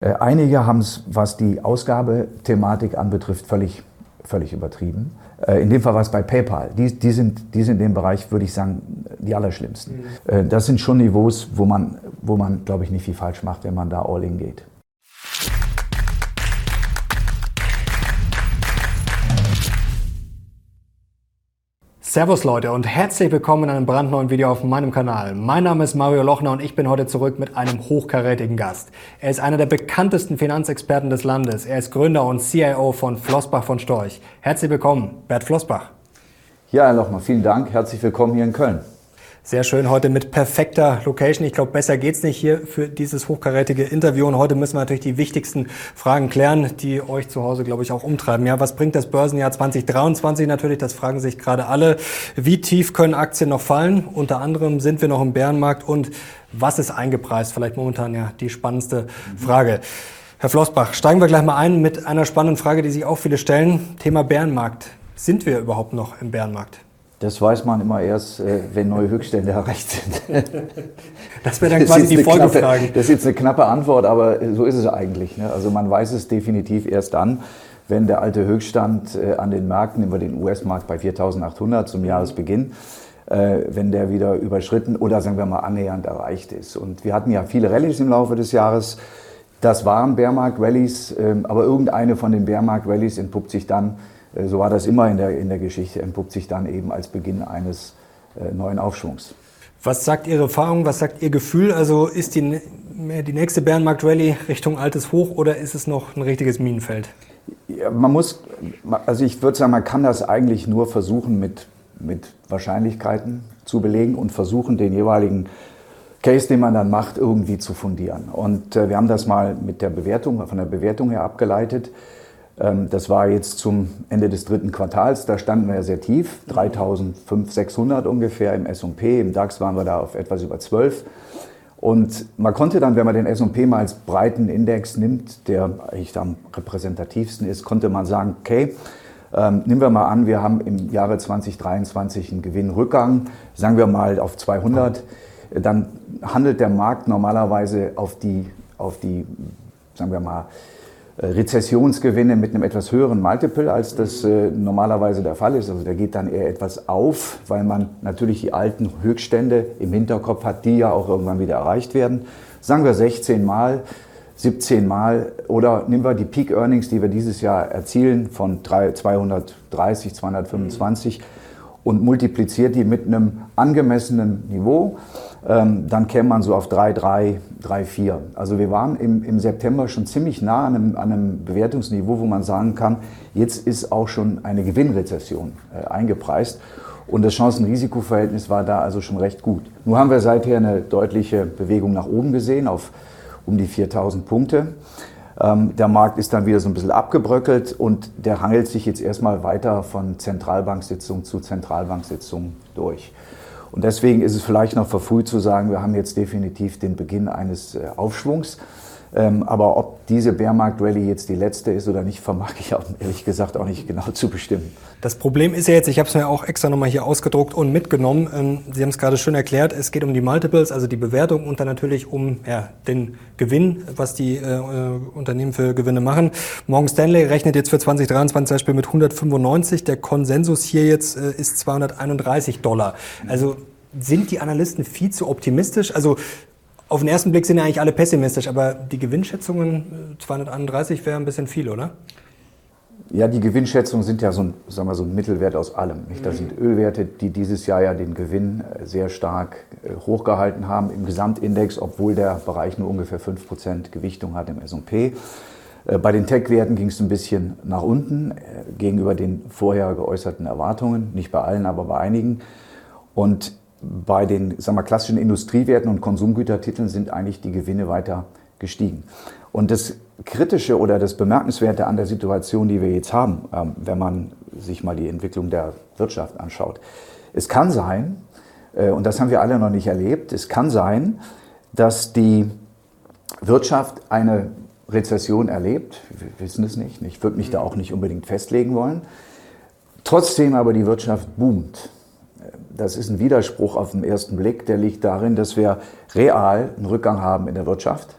Äh, einige haben es, was die Ausgabethematik anbetrifft, völlig, völlig übertrieben. Äh, in dem Fall war es bei PayPal. Die, die, sind, die sind in dem Bereich, würde ich sagen, die allerschlimmsten. Mhm. Das sind schon Niveaus, wo man, wo man glaube ich, nicht viel falsch macht, wenn man da all in geht. Servus Leute und herzlich willkommen in einem brandneuen Video auf meinem Kanal. Mein Name ist Mario Lochner und ich bin heute zurück mit einem hochkarätigen Gast. Er ist einer der bekanntesten Finanzexperten des Landes. Er ist Gründer und CIO von Flossbach von Storch. Herzlich willkommen, Bert Flossbach. Ja, Herr Lochner, vielen Dank. Herzlich willkommen hier in Köln. Sehr schön, heute mit perfekter Location. Ich glaube, besser geht's nicht hier für dieses hochkarätige Interview. Und heute müssen wir natürlich die wichtigsten Fragen klären, die euch zu Hause, glaube ich, auch umtreiben. Ja, was bringt das Börsenjahr 2023 natürlich? Das fragen sich gerade alle. Wie tief können Aktien noch fallen? Unter anderem sind wir noch im Bärenmarkt und was ist eingepreist? Vielleicht momentan ja die spannendste Frage. Herr Flossbach, steigen wir gleich mal ein mit einer spannenden Frage, die sich auch viele stellen. Thema Bärenmarkt. Sind wir überhaupt noch im Bärenmarkt? Das weiß man immer erst, äh, wenn neue Höchststände erreicht sind. Das wäre dann quasi die Folgefrage. Knappe, das ist jetzt eine knappe Antwort, aber so ist es eigentlich. Ne? Also man weiß es definitiv erst dann, wenn der alte Höchststand äh, an den Märkten, über den US-Markt bei 4.800 zum Jahresbeginn, äh, wenn der wieder überschritten oder sagen wir mal annähernd erreicht ist. Und wir hatten ja viele Rallyes im Laufe des Jahres. Das waren Bärmarkt-Rallyes, ähm, aber irgendeine von den Bärmarkt-Rallyes entpuppt sich dann äh, so war das immer in der, in der Geschichte, entpuppt sich dann eben als Beginn eines äh, neuen Aufschwungs. Was sagt Ihre Erfahrung, was sagt Ihr Gefühl? Also ist die, die nächste Bärenmarkt-Rallye Richtung altes Hoch oder ist es noch ein richtiges Minenfeld? Ja, man muss, also ich würde sagen, man kann das eigentlich nur versuchen mit, mit Wahrscheinlichkeiten zu belegen und versuchen, den jeweiligen Case, den man dann macht, irgendwie zu fundieren. Und äh, wir haben das mal mit der Bewertung, von der Bewertung her abgeleitet. Ähm, das war jetzt zum Ende des dritten Quartals, da standen wir ja sehr tief, 3.500, ungefähr im S&P, im DAX waren wir da auf etwas über 12. Und man konnte dann, wenn man den S&P mal als breiten Index nimmt, der eigentlich am repräsentativsten ist, konnte man sagen, okay, ähm, nehmen wir mal an, wir haben im Jahre 2023 einen Gewinnrückgang, sagen wir mal auf 200, dann handelt der Markt normalerweise auf die, auf die sagen wir mal, Rezessionsgewinne mit einem etwas höheren Multiple, als das äh, normalerweise der Fall ist. Also der geht dann eher etwas auf, weil man natürlich die alten Höchststände im Hinterkopf hat, die ja auch irgendwann wieder erreicht werden. Sagen wir 16 Mal, 17 Mal oder nehmen wir die Peak Earnings, die wir dieses Jahr erzielen von 230, 225 und multipliziert die mit einem angemessenen Niveau dann käme man so auf 3, 3, 3, 4. Also wir waren im, im September schon ziemlich nah an einem, an einem, Bewertungsniveau, wo man sagen kann, jetzt ist auch schon eine Gewinnrezession äh, eingepreist. Und das Chancen-Risiko-Verhältnis war da also schon recht gut. Nur haben wir seither eine deutliche Bewegung nach oben gesehen auf um die 4000 Punkte. Ähm, der Markt ist dann wieder so ein bisschen abgebröckelt und der hangelt sich jetzt erstmal weiter von Zentralbanksitzung zu Zentralbanksitzung durch. Und deswegen ist es vielleicht noch verfrüht zu sagen, wir haben jetzt definitiv den Beginn eines äh, Aufschwungs. Ähm, aber ob diese Bärmarkt-Rallye jetzt die letzte ist oder nicht, vermag ich auch, ehrlich gesagt auch nicht genau zu bestimmen. Das Problem ist ja jetzt, ich habe es mir auch extra nochmal hier ausgedruckt und mitgenommen. Ähm, Sie haben es gerade schön erklärt, es geht um die Multiples, also die Bewertung und dann natürlich um ja, den Gewinn, was die äh, Unternehmen für Gewinne machen. Morgan Stanley rechnet jetzt für 2023 zum Beispiel mit 195. Der Konsensus hier jetzt äh, ist 231 Dollar. Also sind die Analysten viel zu optimistisch? Also auf den ersten Blick sind ja eigentlich alle pessimistisch, aber die Gewinnschätzungen 231 äh, wäre ein bisschen viel, oder? Ja, die Gewinnschätzungen sind ja so ein, sagen wir, so ein Mittelwert aus allem. Nicht? Das sind Ölwerte, die dieses Jahr ja den Gewinn äh, sehr stark äh, hochgehalten haben im Gesamtindex, obwohl der Bereich nur ungefähr 5% Gewichtung hat im S&P. Bei den Tech-Werten ging es ein bisschen nach unten gegenüber den vorher geäußerten Erwartungen. Nicht bei allen, aber bei einigen. Und bei den sagen wir, klassischen Industriewerten und Konsumgütertiteln sind eigentlich die Gewinne weiter gestiegen. Und das Kritische oder das Bemerkenswerte an der Situation, die wir jetzt haben, ähm, wenn man sich mal die Entwicklung der Wirtschaft anschaut, es kann sein, äh, und das haben wir alle noch nicht erlebt, es kann sein, dass die Wirtschaft eine Rezession erlebt. Wir wissen es nicht. Ich würde mich da auch nicht unbedingt festlegen wollen. Trotzdem aber die Wirtschaft boomt das ist ein Widerspruch auf den ersten Blick, der liegt darin, dass wir real einen Rückgang haben in der Wirtschaft.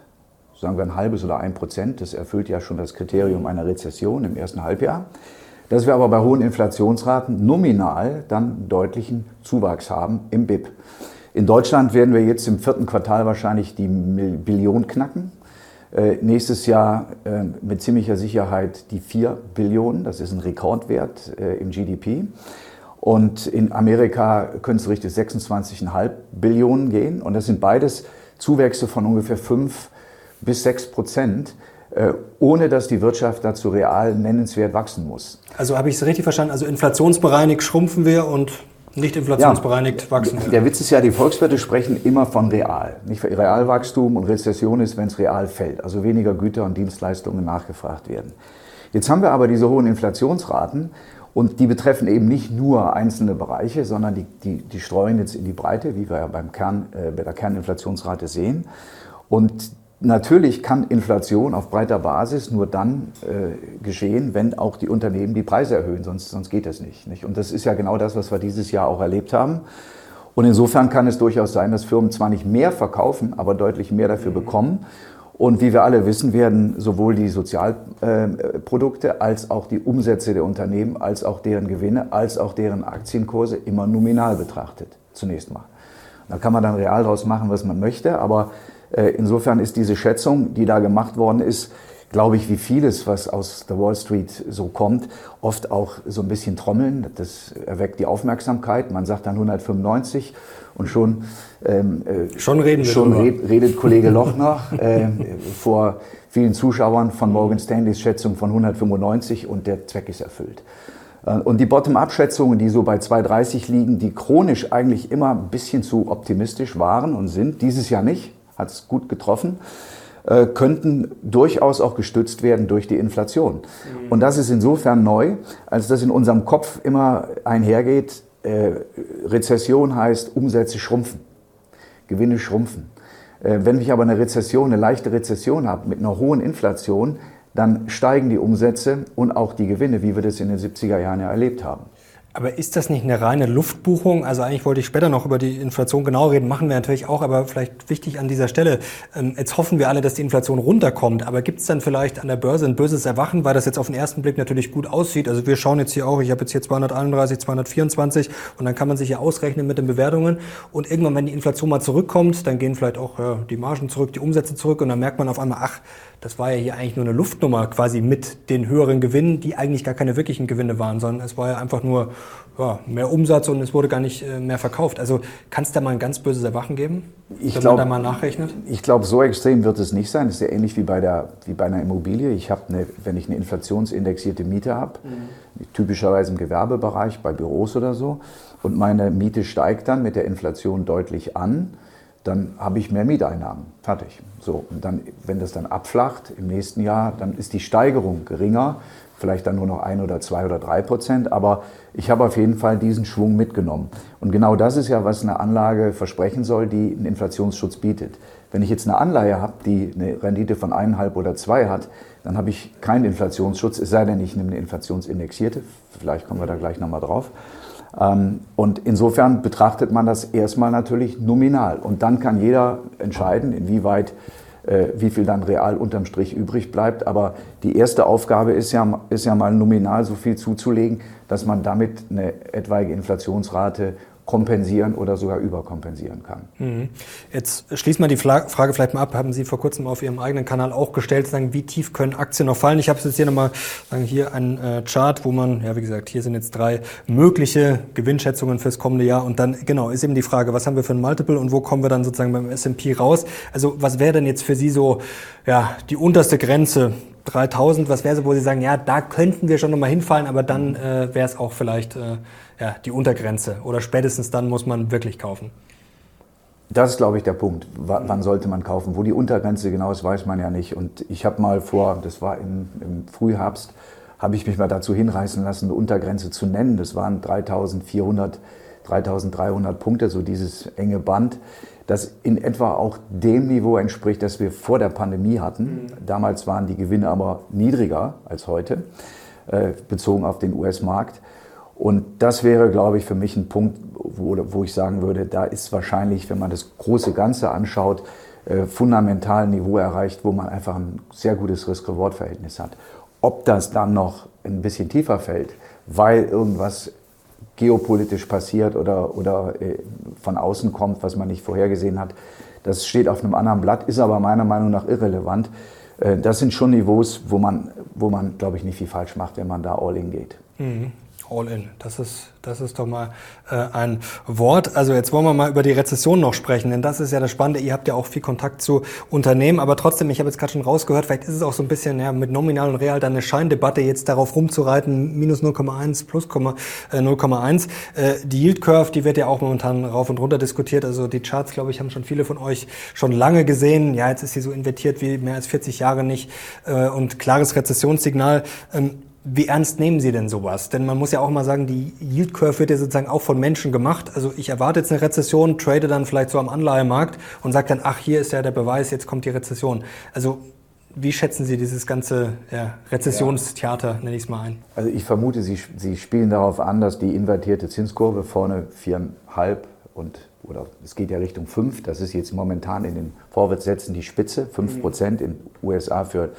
sagen wir ein halbes oder ein Prozent. Das erfüllt ja schon das Kriterium einer Rezession im ersten Halbjahr. Dass wir aber bei hohen Inflationsraten nominal dann deutlichen Zuwachs haben im BIP. In Deutschland werden wir jetzt im vierten Quartal wahrscheinlich die Billion knacken. Äh, nächstes Jahr äh, mit ziemlicher Sicherheit die 4 Billionen. Das ist ein Rekordwert äh, im GDP. Und in Amerika können es richtig 26,5 Billionen gehen. Und das sind beides Zuwächse von ungefähr 5 bis 6 Prozent, äh, ohne dass die Wirtschaft dazu real nennenswert wachsen muss. Also habe ich es richtig verstanden? Also inflationsbereinigt schrumpfen wir und nicht inflationsbereinigt ja, wachsen wir. Der Witz ist ja, die Volkswirte sprechen immer von real. Nicht Realwachstum und Rezession ist, wenn es real fällt, also weniger Güter und Dienstleistungen nachgefragt werden. Jetzt haben wir aber diese hohen Inflationsraten und die betreffen eben nicht nur einzelne Bereiche, sondern die, die, die streuen jetzt in die Breite, wie wir ja beim Kern, äh, bei der Kerninflationsrate sehen. Und natürlich kann Inflation auf breiter Basis nur dann äh, geschehen, wenn auch die Unternehmen die Preise erhöhen, sonst, sonst geht das nicht, nicht. Und das ist ja genau das, was wir dieses Jahr auch erlebt haben. Und insofern kann es durchaus sein, dass Firmen zwar nicht mehr verkaufen, aber deutlich mehr dafür bekommen. Und wie wir alle wissen, werden sowohl die Sozialprodukte als auch die Umsätze der Unternehmen, als auch deren Gewinne, als auch deren Aktienkurse immer nominal betrachtet, zunächst mal. Da kann man dann real daraus machen, was man möchte, aber äh, insofern ist diese Schätzung, die da gemacht worden ist, glaube ich, wie vieles, was aus der Wall Street so kommt, oft auch so ein bisschen trommeln. Das erweckt die Aufmerksamkeit. Man sagt dann 195 und schon, ähm, äh, schon, reden schon red, redet Kollege Lochner äh, vor vielen Zuschauern von Morgan Stanleys Schätzung von 195 und der Zweck ist erfüllt. Äh, und die Bottom-up-Schätzungen, die so bei 230 liegen, die chronisch eigentlich immer ein bisschen zu optimistisch waren und sind, dieses Jahr nicht, hat es gut getroffen, äh, könnten durchaus auch gestützt werden durch die Inflation. Mhm. Und das ist insofern neu, als dass in unserem Kopf immer einhergeht, äh, Rezession heißt, Umsätze schrumpfen, Gewinne schrumpfen. Äh, wenn ich aber eine Rezession, eine leichte Rezession habe mit einer hohen Inflation, dann steigen die Umsätze und auch die Gewinne, wie wir das in den 70er Jahren ja erlebt haben. Aber ist das nicht eine reine Luftbuchung? Also eigentlich wollte ich später noch über die Inflation genau reden, machen wir natürlich auch, aber vielleicht wichtig an dieser Stelle. Ähm, jetzt hoffen wir alle, dass die Inflation runterkommt, aber gibt es dann vielleicht an der Börse ein böses Erwachen, weil das jetzt auf den ersten Blick natürlich gut aussieht? Also wir schauen jetzt hier auch, ich habe jetzt hier 231, 224 und dann kann man sich ja ausrechnen mit den Bewertungen und irgendwann, wenn die Inflation mal zurückkommt, dann gehen vielleicht auch ja, die Margen zurück, die Umsätze zurück und dann merkt man auf einmal, ach, das war ja hier eigentlich nur eine Luftnummer quasi mit den höheren Gewinnen, die eigentlich gar keine wirklichen Gewinne waren, sondern es war ja einfach nur ja, mehr Umsatz und es wurde gar nicht äh, mehr verkauft. Also kann es da mal ein ganz böses Erwachen geben, ich wenn glaub, man da mal nachrechnet? Ich glaube, so extrem wird es nicht sein. Das ist ja ähnlich wie bei, der, wie bei einer Immobilie. Ich habe, eine, wenn ich eine inflationsindexierte Miete habe, mhm. typischerweise im Gewerbebereich, bei Büros oder so, und meine Miete steigt dann mit der Inflation deutlich an, dann habe ich mehr Mieteinnahmen. Fertig. So, und dann, wenn das dann abflacht im nächsten Jahr, dann ist die Steigerung geringer, vielleicht dann nur noch ein oder zwei oder drei Prozent, aber ich habe auf jeden Fall diesen Schwung mitgenommen. Und genau das ist ja, was eine Anlage versprechen soll, die einen Inflationsschutz bietet. Wenn ich jetzt eine Anleihe habe, die eine Rendite von eineinhalb oder zwei hat, dann habe ich keinen Inflationsschutz, es sei denn, ich nehme eine inflationsindexierte, vielleicht kommen wir da gleich nochmal drauf. Ähm, und insofern betrachtet man das erstmal natürlich nominal. Und dann kann jeder entscheiden, inwieweit, wie viel dann real unterm Strich übrig bleibt. Aber die erste Aufgabe ist ja, ist ja mal nominal so viel zuzulegen, dass man damit eine etwaige Inflationsrate kompensieren oder sogar überkompensieren kann. Mhm. Jetzt schließen wir die Frage vielleicht mal ab. Haben Sie vor kurzem auf Ihrem eigenen Kanal auch gestellt, sagen, wie tief können Aktien noch fallen? Ich habe jetzt hier nochmal sagen, hier ein äh, Chart, wo man, ja wie gesagt, hier sind jetzt drei mögliche Gewinnschätzungen fürs kommende Jahr und dann genau ist eben die Frage, was haben wir für ein Multiple und wo kommen wir dann sozusagen beim S&P raus? Also was wäre denn jetzt für Sie so ja die unterste Grenze? 3000, was wäre so, wo Sie sagen, ja, da könnten wir schon nochmal hinfallen, aber dann äh, wäre es auch vielleicht äh, ja, die Untergrenze oder spätestens dann muss man wirklich kaufen? Das ist, glaube ich, der Punkt. Wann sollte man kaufen? Wo die Untergrenze genau ist, weiß man ja nicht. Und ich habe mal vor, das war im, im Frühherbst, habe ich mich mal dazu hinreißen lassen, eine Untergrenze zu nennen. Das waren 3400, 3300 Punkte, so dieses enge Band, das in etwa auch dem Niveau entspricht, das wir vor der Pandemie hatten. Mhm. Damals waren die Gewinne aber niedriger als heute, äh, bezogen auf den US-Markt. Und das wäre, glaube ich, für mich ein Punkt, wo, wo ich sagen würde, da ist wahrscheinlich, wenn man das große Ganze anschaut, äh, fundamentalen Niveau erreicht, wo man einfach ein sehr gutes Risk-Reward-Verhältnis hat. Ob das dann noch ein bisschen tiefer fällt, weil irgendwas geopolitisch passiert oder, oder äh, von außen kommt, was man nicht vorhergesehen hat, das steht auf einem anderen Blatt, ist aber meiner Meinung nach irrelevant. Äh, das sind schon Niveaus, wo man, wo man glaube ich, nicht viel falsch macht, wenn man da all in geht. Mhm. All in. Das ist, das ist doch mal äh, ein Wort. Also jetzt wollen wir mal über die Rezession noch sprechen, denn das ist ja das Spannende. Ihr habt ja auch viel Kontakt zu Unternehmen, aber trotzdem, ich habe jetzt gerade schon rausgehört, vielleicht ist es auch so ein bisschen ja, mit nominal und real dann eine Scheindebatte, jetzt darauf rumzureiten, minus 0,1 plus 0,1. Äh, die Yield Curve, die wird ja auch momentan rauf und runter diskutiert. Also die Charts, glaube ich, haben schon viele von euch schon lange gesehen. Ja, jetzt ist sie so invertiert wie mehr als 40 Jahre nicht äh, und klares Rezessionssignal. Ähm, wie ernst nehmen Sie denn sowas? Denn man muss ja auch mal sagen, die Yield Curve wird ja sozusagen auch von Menschen gemacht. Also ich erwarte jetzt eine Rezession, trade dann vielleicht so am Anleihemarkt und sage dann, ach, hier ist ja der Beweis, jetzt kommt die Rezession. Also wie schätzen Sie dieses ganze ja, Rezessionstheater, nenne ich es mal ein? Also ich vermute, Sie, Sie spielen darauf an, dass die invertierte Zinskurve vorne viereinhalb und oder es geht ja Richtung fünf. Das ist jetzt momentan in den Vorwärtssätzen die Spitze, fünf Prozent in USA für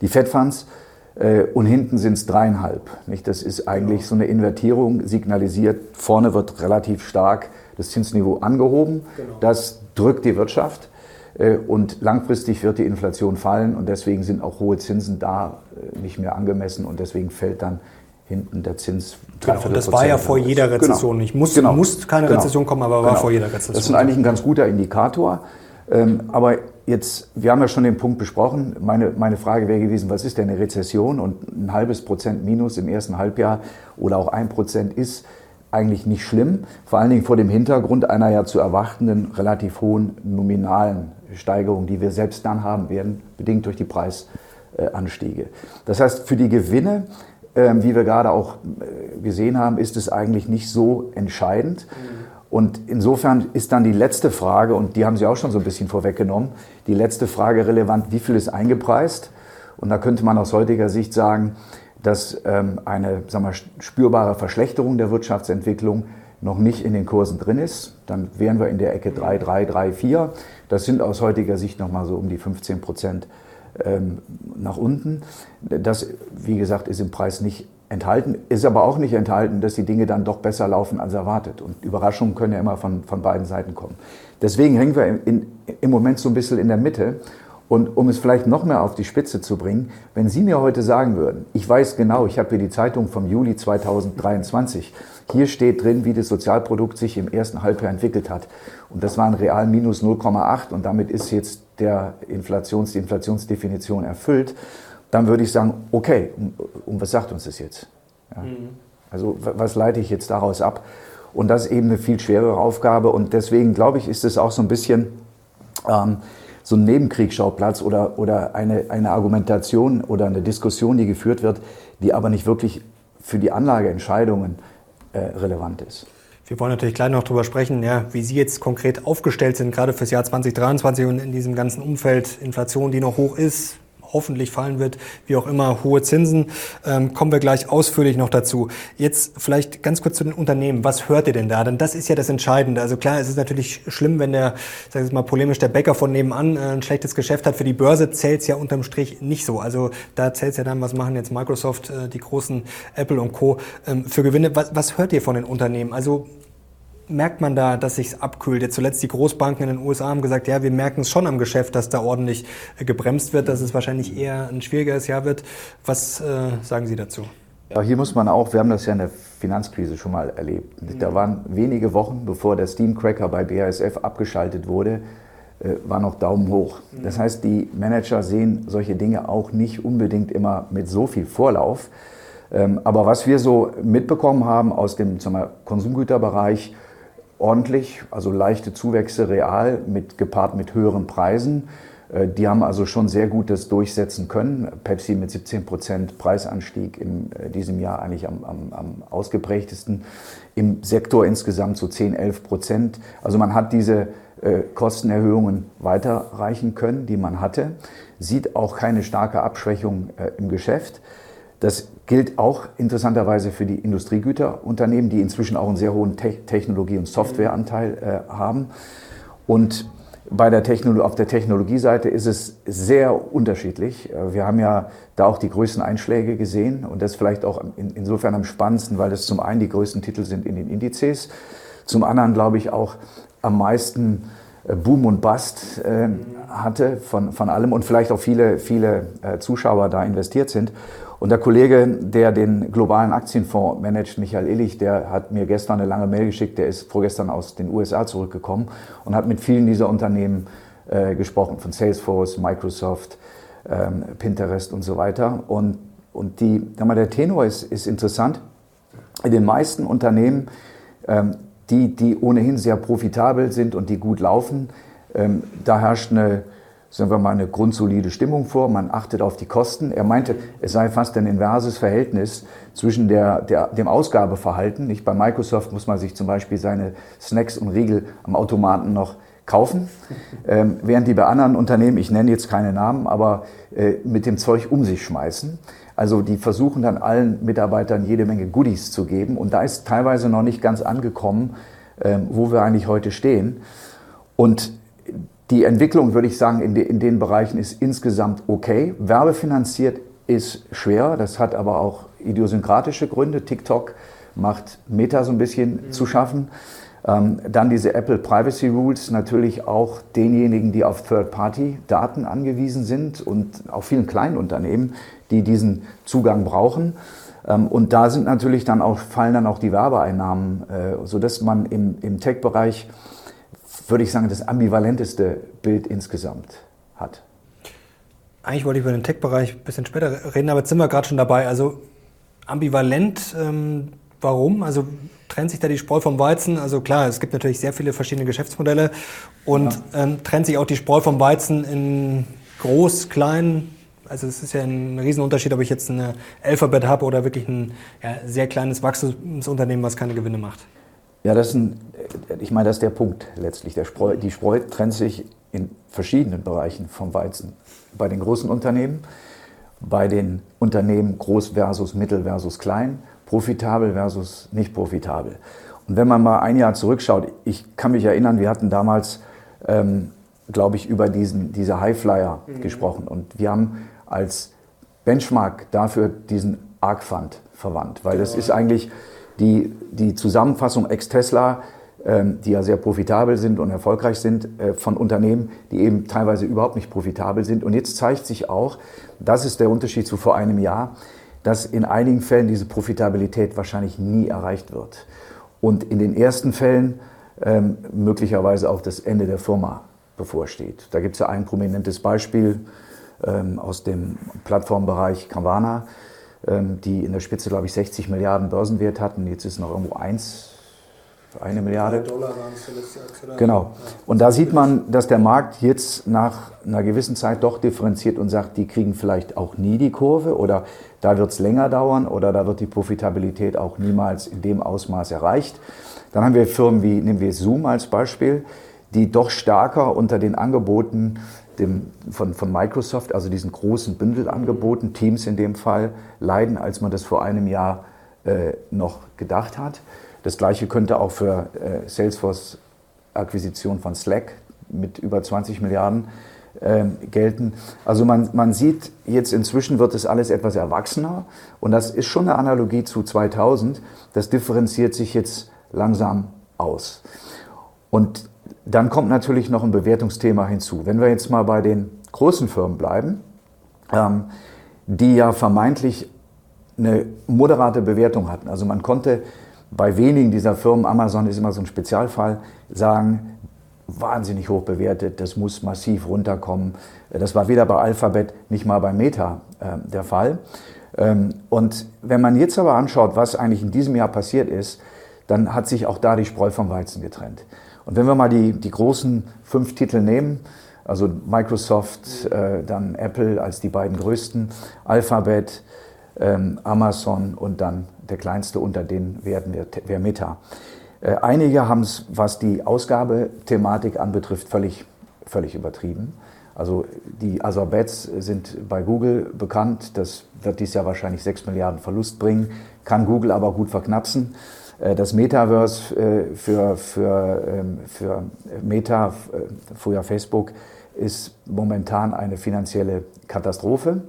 die Fed Funds. Äh, und hinten sind es dreieinhalb. Nicht? Das ist eigentlich so eine Invertierung, signalisiert, vorne wird relativ stark das Zinsniveau angehoben. Genau. Das drückt die Wirtschaft äh, und langfristig wird die Inflation fallen und deswegen sind auch hohe Zinsen da äh, nicht mehr angemessen und deswegen fällt dann hinten der Zins. Genau, und das war ja vor jeder genau. Rezession genau. nicht. Muss, genau. muss keine genau. Rezession kommen, aber war genau. vor jeder Rezession. Das ist eigentlich ein ganz guter Indikator. Ähm, aber jetzt, wir haben ja schon den Punkt besprochen. Meine, meine Frage wäre gewesen, was ist denn eine Rezession? Und ein halbes Prozent Minus im ersten Halbjahr oder auch ein Prozent ist eigentlich nicht schlimm. Vor allen Dingen vor dem Hintergrund einer ja zu erwartenden relativ hohen nominalen Steigerung, die wir selbst dann haben werden, bedingt durch die Preisanstiege. Das heißt, für die Gewinne, ähm, wie wir gerade auch äh, gesehen haben, ist es eigentlich nicht so entscheidend. Mhm und insofern ist dann die letzte Frage, und die haben Sie auch schon so ein bisschen vorweggenommen, die letzte Frage relevant, wie viel ist eingepreist? Und da könnte man aus heutiger Sicht sagen, dass ähm, eine sagen wir, spürbare Verschlechterung der Wirtschaftsentwicklung noch nicht in den Kursen drin ist. Dann wären wir in der Ecke 3, 3, 3, 4. Das sind aus heutiger Sicht nochmal so um die 15 Prozent ähm, nach unten. Das, wie gesagt, ist im Preis nicht enthalten, ist aber auch nicht enthalten, dass die Dinge dann doch besser laufen als erwartet. Und Überraschungen können ja immer von, von beiden Seiten kommen. Deswegen hängen wir in, in, im Moment so ein bisschen in der Mitte. Und um es vielleicht noch mehr auf die Spitze zu bringen, wenn Sie mir heute sagen würden, ich weiß genau, ich habe hier die Zeitung vom Juli 2023, hier steht drin, wie das Sozialprodukt sich im ersten Halbjahr entwickelt hat. Und das war ein real minus 0,8 und damit ist jetzt der Inflations, die Inflationsdefinition erfüllt dann würde ich sagen, okay, und was sagt uns das jetzt? Ja. Mhm. Also was leite ich jetzt daraus ab? Und das ist eben eine viel schwerere Aufgabe und deswegen glaube ich, ist es auch so ein bisschen ähm, so ein Nebenkriegsschauplatz oder, oder eine, eine Argumentation oder eine Diskussion, die geführt wird, die aber nicht wirklich für die Anlageentscheidungen äh, relevant ist. Wir wollen natürlich gleich noch darüber sprechen, ja, wie Sie jetzt konkret aufgestellt sind, gerade fürs Jahr 2023 und in diesem ganzen Umfeld Inflation, die noch hoch ist, hoffentlich fallen wird, wie auch immer, hohe Zinsen. Ähm, kommen wir gleich ausführlich noch dazu. Jetzt vielleicht ganz kurz zu den Unternehmen. Was hört ihr denn da? Denn das ist ja das Entscheidende. Also klar, es ist natürlich schlimm, wenn der, sag ich mal polemisch, der Bäcker von nebenan äh, ein schlechtes Geschäft hat. Für die Börse zählt es ja unterm Strich nicht so. Also da zählt es ja dann, was machen jetzt Microsoft, äh, die großen Apple und Co. Ähm, für Gewinne. Was, was hört ihr von den Unternehmen? Also merkt man da, dass sich's abkühlt? Jetzt zuletzt die Großbanken in den USA haben gesagt, ja, wir merken es schon am Geschäft, dass da ordentlich äh, gebremst wird, dass es wahrscheinlich eher ein schwierigeres Jahr wird. Was äh, sagen Sie dazu? Ja, hier muss man auch, wir haben das ja in der Finanzkrise schon mal erlebt. Da waren wenige Wochen, bevor der Steamcracker bei BASF abgeschaltet wurde, äh, war noch Daumen hoch. Das heißt, die Manager sehen solche Dinge auch nicht unbedingt immer mit so viel Vorlauf. Ähm, aber was wir so mitbekommen haben aus dem Konsumgüterbereich, ordentlich, also leichte Zuwächse real mit, gepaart mit höheren Preisen. Äh, die haben also schon sehr gut das durchsetzen können. Pepsi mit 17 Prozent Preisanstieg in äh, diesem Jahr eigentlich am, am, am, ausgeprägtesten. Im Sektor insgesamt so 10, 11 Prozent. Also man hat diese äh, Kostenerhöhungen weiterreichen können, die man hatte. Sieht auch keine starke Abschwächung im Geschäft. Das gilt auch interessanterweise für die Industriegüterunternehmen, die inzwischen auch einen sehr hohen Te Technologie- und Softwareanteil äh, haben. Und bei der Technologie, auf der Technologieseite ist es sehr unterschiedlich. Äh, wir haben ja da auch die größten Einschläge gesehen und das vielleicht auch in, insofern am spannendsten, weil das zum einen die größten Titel sind in den Indizes, zum anderen glaube ich auch am meisten äh, Boom und Bust äh, hatte von, von allem und vielleicht auch viele, viele äh, Zuschauer da investiert sind. Und der Kollege, der den globalen Aktienfonds managt, Michael Illich, der hat mir gestern eine lange Mail geschickt, der ist vorgestern aus den USA zurückgekommen und hat mit vielen dieser Unternehmen äh, gesprochen, von Salesforce, Microsoft, ähm, Pinterest und so weiter. Und, und die, mal, der Tenor ist, ist interessant. In den meisten Unternehmen, ähm, die, die ohnehin sehr profitabel sind und die gut laufen, ähm, da herrscht eine sagen wir mal, eine grundsolide Stimmung vor. Man achtet auf die Kosten. Er meinte, es sei fast ein inverses Verhältnis zwischen der, der, dem Ausgabeverhalten. Nicht bei Microsoft muss man sich zum Beispiel seine Snacks und Riegel am Automaten noch kaufen, ähm, während die bei anderen Unternehmen, ich nenne jetzt keine Namen, aber äh, mit dem Zeug um sich schmeißen. Also die versuchen dann allen Mitarbeitern jede Menge Goodies zu geben und da ist teilweise noch nicht ganz angekommen, ähm, wo wir eigentlich heute stehen. Und die Entwicklung, würde ich sagen, in, de, in den Bereichen ist insgesamt okay. Werbefinanziert ist schwer, das hat aber auch idiosynkratische Gründe. TikTok macht Meta so ein bisschen mhm. zu schaffen. Ähm, dann diese Apple Privacy Rules natürlich auch denjenigen, die auf Third-Party-Daten angewiesen sind und auch vielen kleinen Unternehmen, die diesen Zugang brauchen. Ähm, und da sind natürlich dann auch, fallen dann auch die Werbeeinnahmen, äh, sodass man im, im Tech-Bereich würde ich sagen, das ambivalenteste Bild insgesamt hat. Eigentlich wollte ich über den Tech-Bereich ein bisschen später reden, aber jetzt sind wir gerade schon dabei. Also ambivalent, ähm, warum? Also trennt sich da die Spreu vom Weizen? Also klar, es gibt natürlich sehr viele verschiedene Geschäftsmodelle und ja. ähm, trennt sich auch die Spreu vom Weizen in groß, klein? Also es ist ja ein Riesenunterschied, ob ich jetzt eine Alphabet habe oder wirklich ein ja, sehr kleines Wachstumsunternehmen, was keine Gewinne macht. Ja, das ist ein, ich meine, das ist der Punkt letztlich. Der Spreu, die Spreu trennt sich in verschiedenen Bereichen vom Weizen. Bei den großen Unternehmen, bei den Unternehmen groß versus mittel versus klein, profitabel versus nicht profitabel. Und wenn man mal ein Jahr zurückschaut, ich kann mich erinnern, wir hatten damals, ähm, glaube ich, über diesen, diese Highflyer mhm. gesprochen. Und wir haben als Benchmark dafür diesen ARC Fund verwandt, weil das ist eigentlich die, die Zusammenfassung ex-Tesla, ähm, die ja sehr profitabel sind und erfolgreich sind, äh, von Unternehmen, die eben teilweise überhaupt nicht profitabel sind. Und jetzt zeigt sich auch, das ist der Unterschied zu vor einem Jahr, dass in einigen Fällen diese Profitabilität wahrscheinlich nie erreicht wird. Und in den ersten Fällen ähm, möglicherweise auch das Ende der Firma bevorsteht. Da gibt es ja ein prominentes Beispiel ähm, aus dem Plattformbereich Carvana ähm, die in der Spitze, glaube ich, 60 Milliarden Börsenwert hatten. Jetzt ist noch irgendwo eins, eine Milliarde. Dollar waren es. Genau. Und da sieht man, dass der Markt jetzt nach einer gewissen Zeit doch differenziert und sagt, die kriegen vielleicht auch nie die Kurve oder da wird es länger dauern oder da wird die Profitabilität auch niemals in dem Ausmaß erreicht. Dann haben wir Firmen wie, nehmen wir Zoom als Beispiel, die doch stärker unter den Angeboten dem, von, von Microsoft, also diesen großen Bündelangeboten, Teams in dem Fall, leiden, als man das vor einem Jahr äh, noch gedacht hat. Das gleiche könnte auch für äh, Salesforce Akquisition von Slack mit über 20 Milliarden äh, gelten. Also man, man sieht jetzt inzwischen wird es alles etwas erwachsener und das ist schon eine Analogie zu 2000. Das differenziert sich jetzt langsam aus. Und dann kommt natürlich noch ein Bewertungsthema hinzu. Wenn wir jetzt mal bei den großen Firmen bleiben, ähm, die ja vermeintlich eine moderate Bewertung hatten. Also man konnte bei wenigen dieser Firmen, Amazon ist immer so ein Spezialfall, sagen, wahnsinnig hoch bewertet, das muss massiv runterkommen. Das war weder bei Alphabet, nicht mal bei Meta äh, der Fall. Ähm, und wenn man jetzt aber anschaut, was eigentlich in diesem Jahr passiert ist, dann hat sich auch da die Spreu vom Weizen getrennt. Und wenn wir mal die, die großen fünf Titel nehmen, also Microsoft, äh, dann Apple als die beiden größten, Alphabet, ähm, Amazon und dann der kleinste unter denen werden wäre Meta. Äh, einige haben es, was die Ausgabethematik anbetrifft, völlig, völlig übertrieben. Also die Azarbets sind bei Google bekannt. Das wird dieses Jahr wahrscheinlich 6 Milliarden Verlust bringen, kann Google aber gut verknapsen. Äh, das Metaverse äh, für, für, ähm, für Meta, äh, früher Facebook, ist momentan eine finanzielle Katastrophe.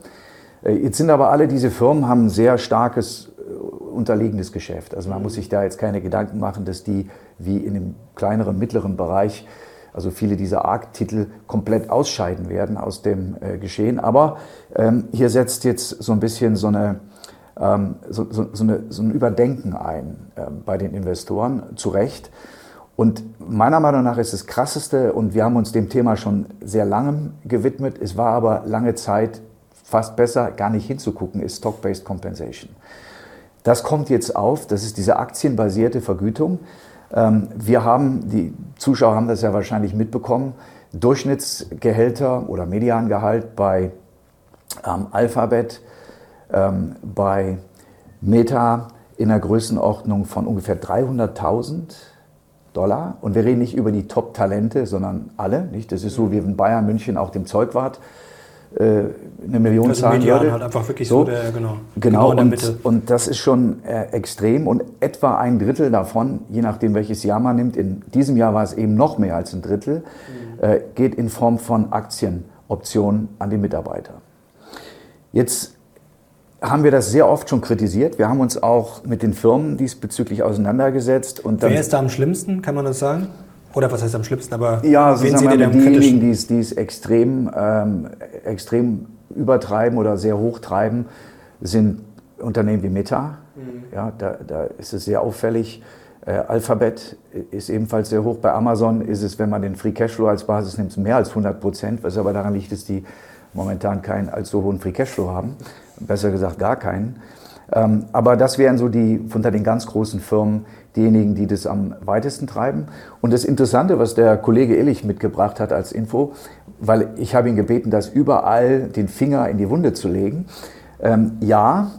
Jetzt sind aber alle diese Firmen haben ein sehr starkes unterliegendes Geschäft. Also man muss sich da jetzt keine Gedanken machen, dass die wie in dem kleineren, mittleren Bereich, also viele dieser ARC-Titel komplett ausscheiden werden aus dem Geschehen. Aber ähm, hier setzt jetzt so ein bisschen so eine so, so, so, eine, so, ein Überdenken ein äh, bei den Investoren, zu Recht. Und meiner Meinung nach ist das Krasseste, und wir haben uns dem Thema schon sehr lange gewidmet, es war aber lange Zeit fast besser, gar nicht hinzugucken, ist Stock-Based Compensation. Das kommt jetzt auf, das ist diese aktienbasierte Vergütung. Ähm, wir haben, die Zuschauer haben das ja wahrscheinlich mitbekommen, Durchschnittsgehälter oder Mediangehalt bei ähm, Alphabet ähm, bei Meta in der Größenordnung von ungefähr 300.000 Dollar. Und wir reden nicht über die Top-Talente, sondern alle. Nicht? Das ist so, wie in Bayern München auch dem Zeugwart äh, eine Million also zahlen würde. halt einfach wirklich so, so der, genau, genau, genau und, und, das ist schon äh, extrem und etwa ein Drittel davon, je nachdem welches Jahr man nimmt, in diesem Jahr war es eben noch mehr als ein Drittel, mhm. äh, geht in Form von Aktienoptionen an die Mitarbeiter. Jetzt haben wir das sehr oft schon kritisiert. Wir haben uns auch mit den Firmen diesbezüglich auseinandergesetzt. Und Wer ist da am schlimmsten, kann man das sagen? Oder was heißt am schlimmsten? Aber ja, wen seht ihr diejenigen, die es, die es extrem, ähm, extrem übertreiben oder sehr hoch treiben, sind Unternehmen wie Meta. Mhm. Ja, da, da ist es sehr auffällig. Äh, Alphabet ist ebenfalls sehr hoch. Bei Amazon ist es, wenn man den Free Cashflow als Basis nimmt, mehr als 100 Prozent, was aber daran liegt, dass die momentan keinen allzu hohen Free Cashflow haben besser gesagt gar keinen. Ähm, aber das wären so die unter den ganz großen Firmen diejenigen, die das am weitesten treiben. Und das Interessante, was der Kollege Illich mitgebracht hat als Info, weil ich habe ihn gebeten, das überall den Finger in die Wunde zu legen. Ähm, ja,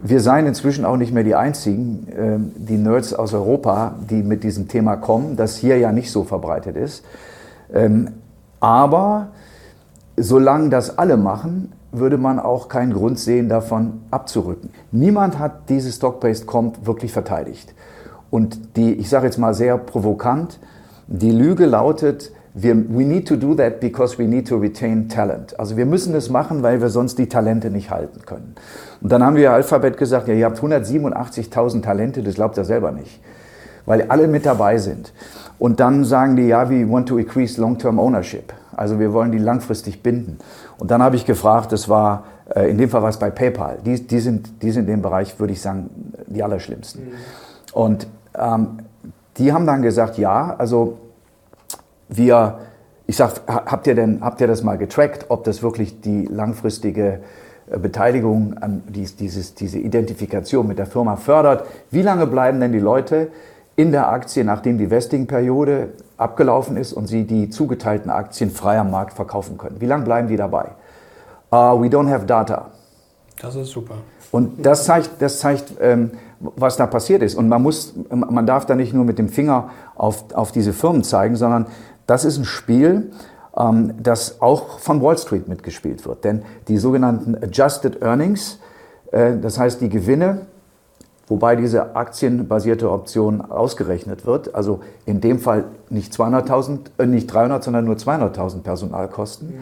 wir seien inzwischen auch nicht mehr die einzigen, ähm, die Nerds aus Europa, die mit diesem Thema kommen, das hier ja nicht so verbreitet ist. Ähm, aber solange das alle machen, würde man auch keinen Grund sehen, davon abzurücken. Niemand hat dieses Stock-Based Comp wirklich verteidigt. Und die, ich sage jetzt mal sehr provokant, die Lüge lautet, wir, we need to do that because we need to retain talent. Also wir müssen es machen, weil wir sonst die Talente nicht halten können. Und dann haben wir Alphabet gesagt, ja, ihr habt 187.000 Talente, das glaubt ihr selber nicht, weil alle mit dabei sind. Und dann sagen die, ja, we want to increase long-term ownership. Also wir wollen die langfristig binden. Und dann habe ich gefragt, das war, äh, in dem Fall war es bei PayPal. Die, die, sind, die sind in dem Bereich, würde ich sagen, die allerschlimmsten. Mhm. Und ähm, die haben dann gesagt, ja, also wir, ich sage, habt ihr denn, habt ihr das mal getrackt, ob das wirklich die langfristige äh, Beteiligung an dies, dieses, diese Identifikation mit der Firma fördert? Wie lange bleiben denn die Leute in der Aktie, nachdem die Vesting-Periode abgelaufen ist und sie die zugeteilten Aktien frei am Markt verkaufen können. Wie lange bleiben die dabei? Uh, we don't have data. Das ist super. Und das zeigt, das zeigt ähm, was da passiert ist. Und man, muss, man darf da nicht nur mit dem Finger auf, auf diese Firmen zeigen, sondern das ist ein Spiel, ähm, das auch von Wall Street mitgespielt wird. Denn die sogenannten Adjusted Earnings, äh, das heißt die Gewinne, wobei diese aktienbasierte Option ausgerechnet wird. Also in dem Fall nicht 200.000, äh, nicht 300, sondern nur 200.000 Personalkosten. Mhm.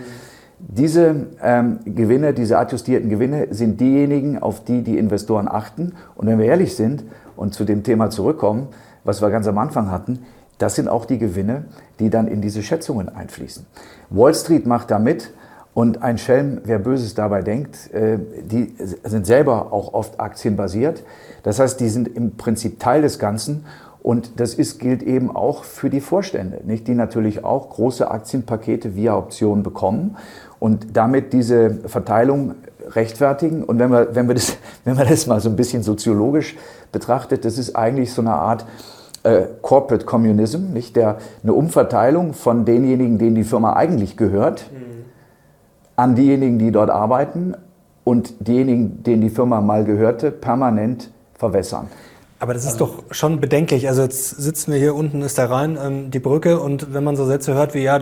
Diese ähm, Gewinne, diese adjustierten Gewinne sind diejenigen, auf die die Investoren achten. Und wenn wir ehrlich sind und zu dem Thema zurückkommen, was wir ganz am Anfang hatten, das sind auch die Gewinne, die dann in diese Schätzungen einfließen. Wall Street macht da mit und ein Schelm, wer Böses dabei denkt, äh, die sind selber auch oft aktienbasiert. Das heißt, die sind im Prinzip Teil des Ganzen. Und das ist, gilt eben auch für die Vorstände, nicht? die natürlich auch große Aktienpakete via Optionen bekommen und damit diese Verteilung rechtfertigen. Und wenn, wir, wenn, wir das, wenn man das mal so ein bisschen soziologisch betrachtet, das ist eigentlich so eine Art äh, Corporate Communism, nicht? Der, eine Umverteilung von denjenigen, denen die Firma eigentlich gehört. Mhm an diejenigen, die dort arbeiten und diejenigen, denen die Firma mal gehörte, permanent verwässern. Aber das ist doch schon bedenklich. Also jetzt sitzen wir hier unten, ist der Rhein, ähm, die Brücke und wenn man so Sätze hört wie, ja,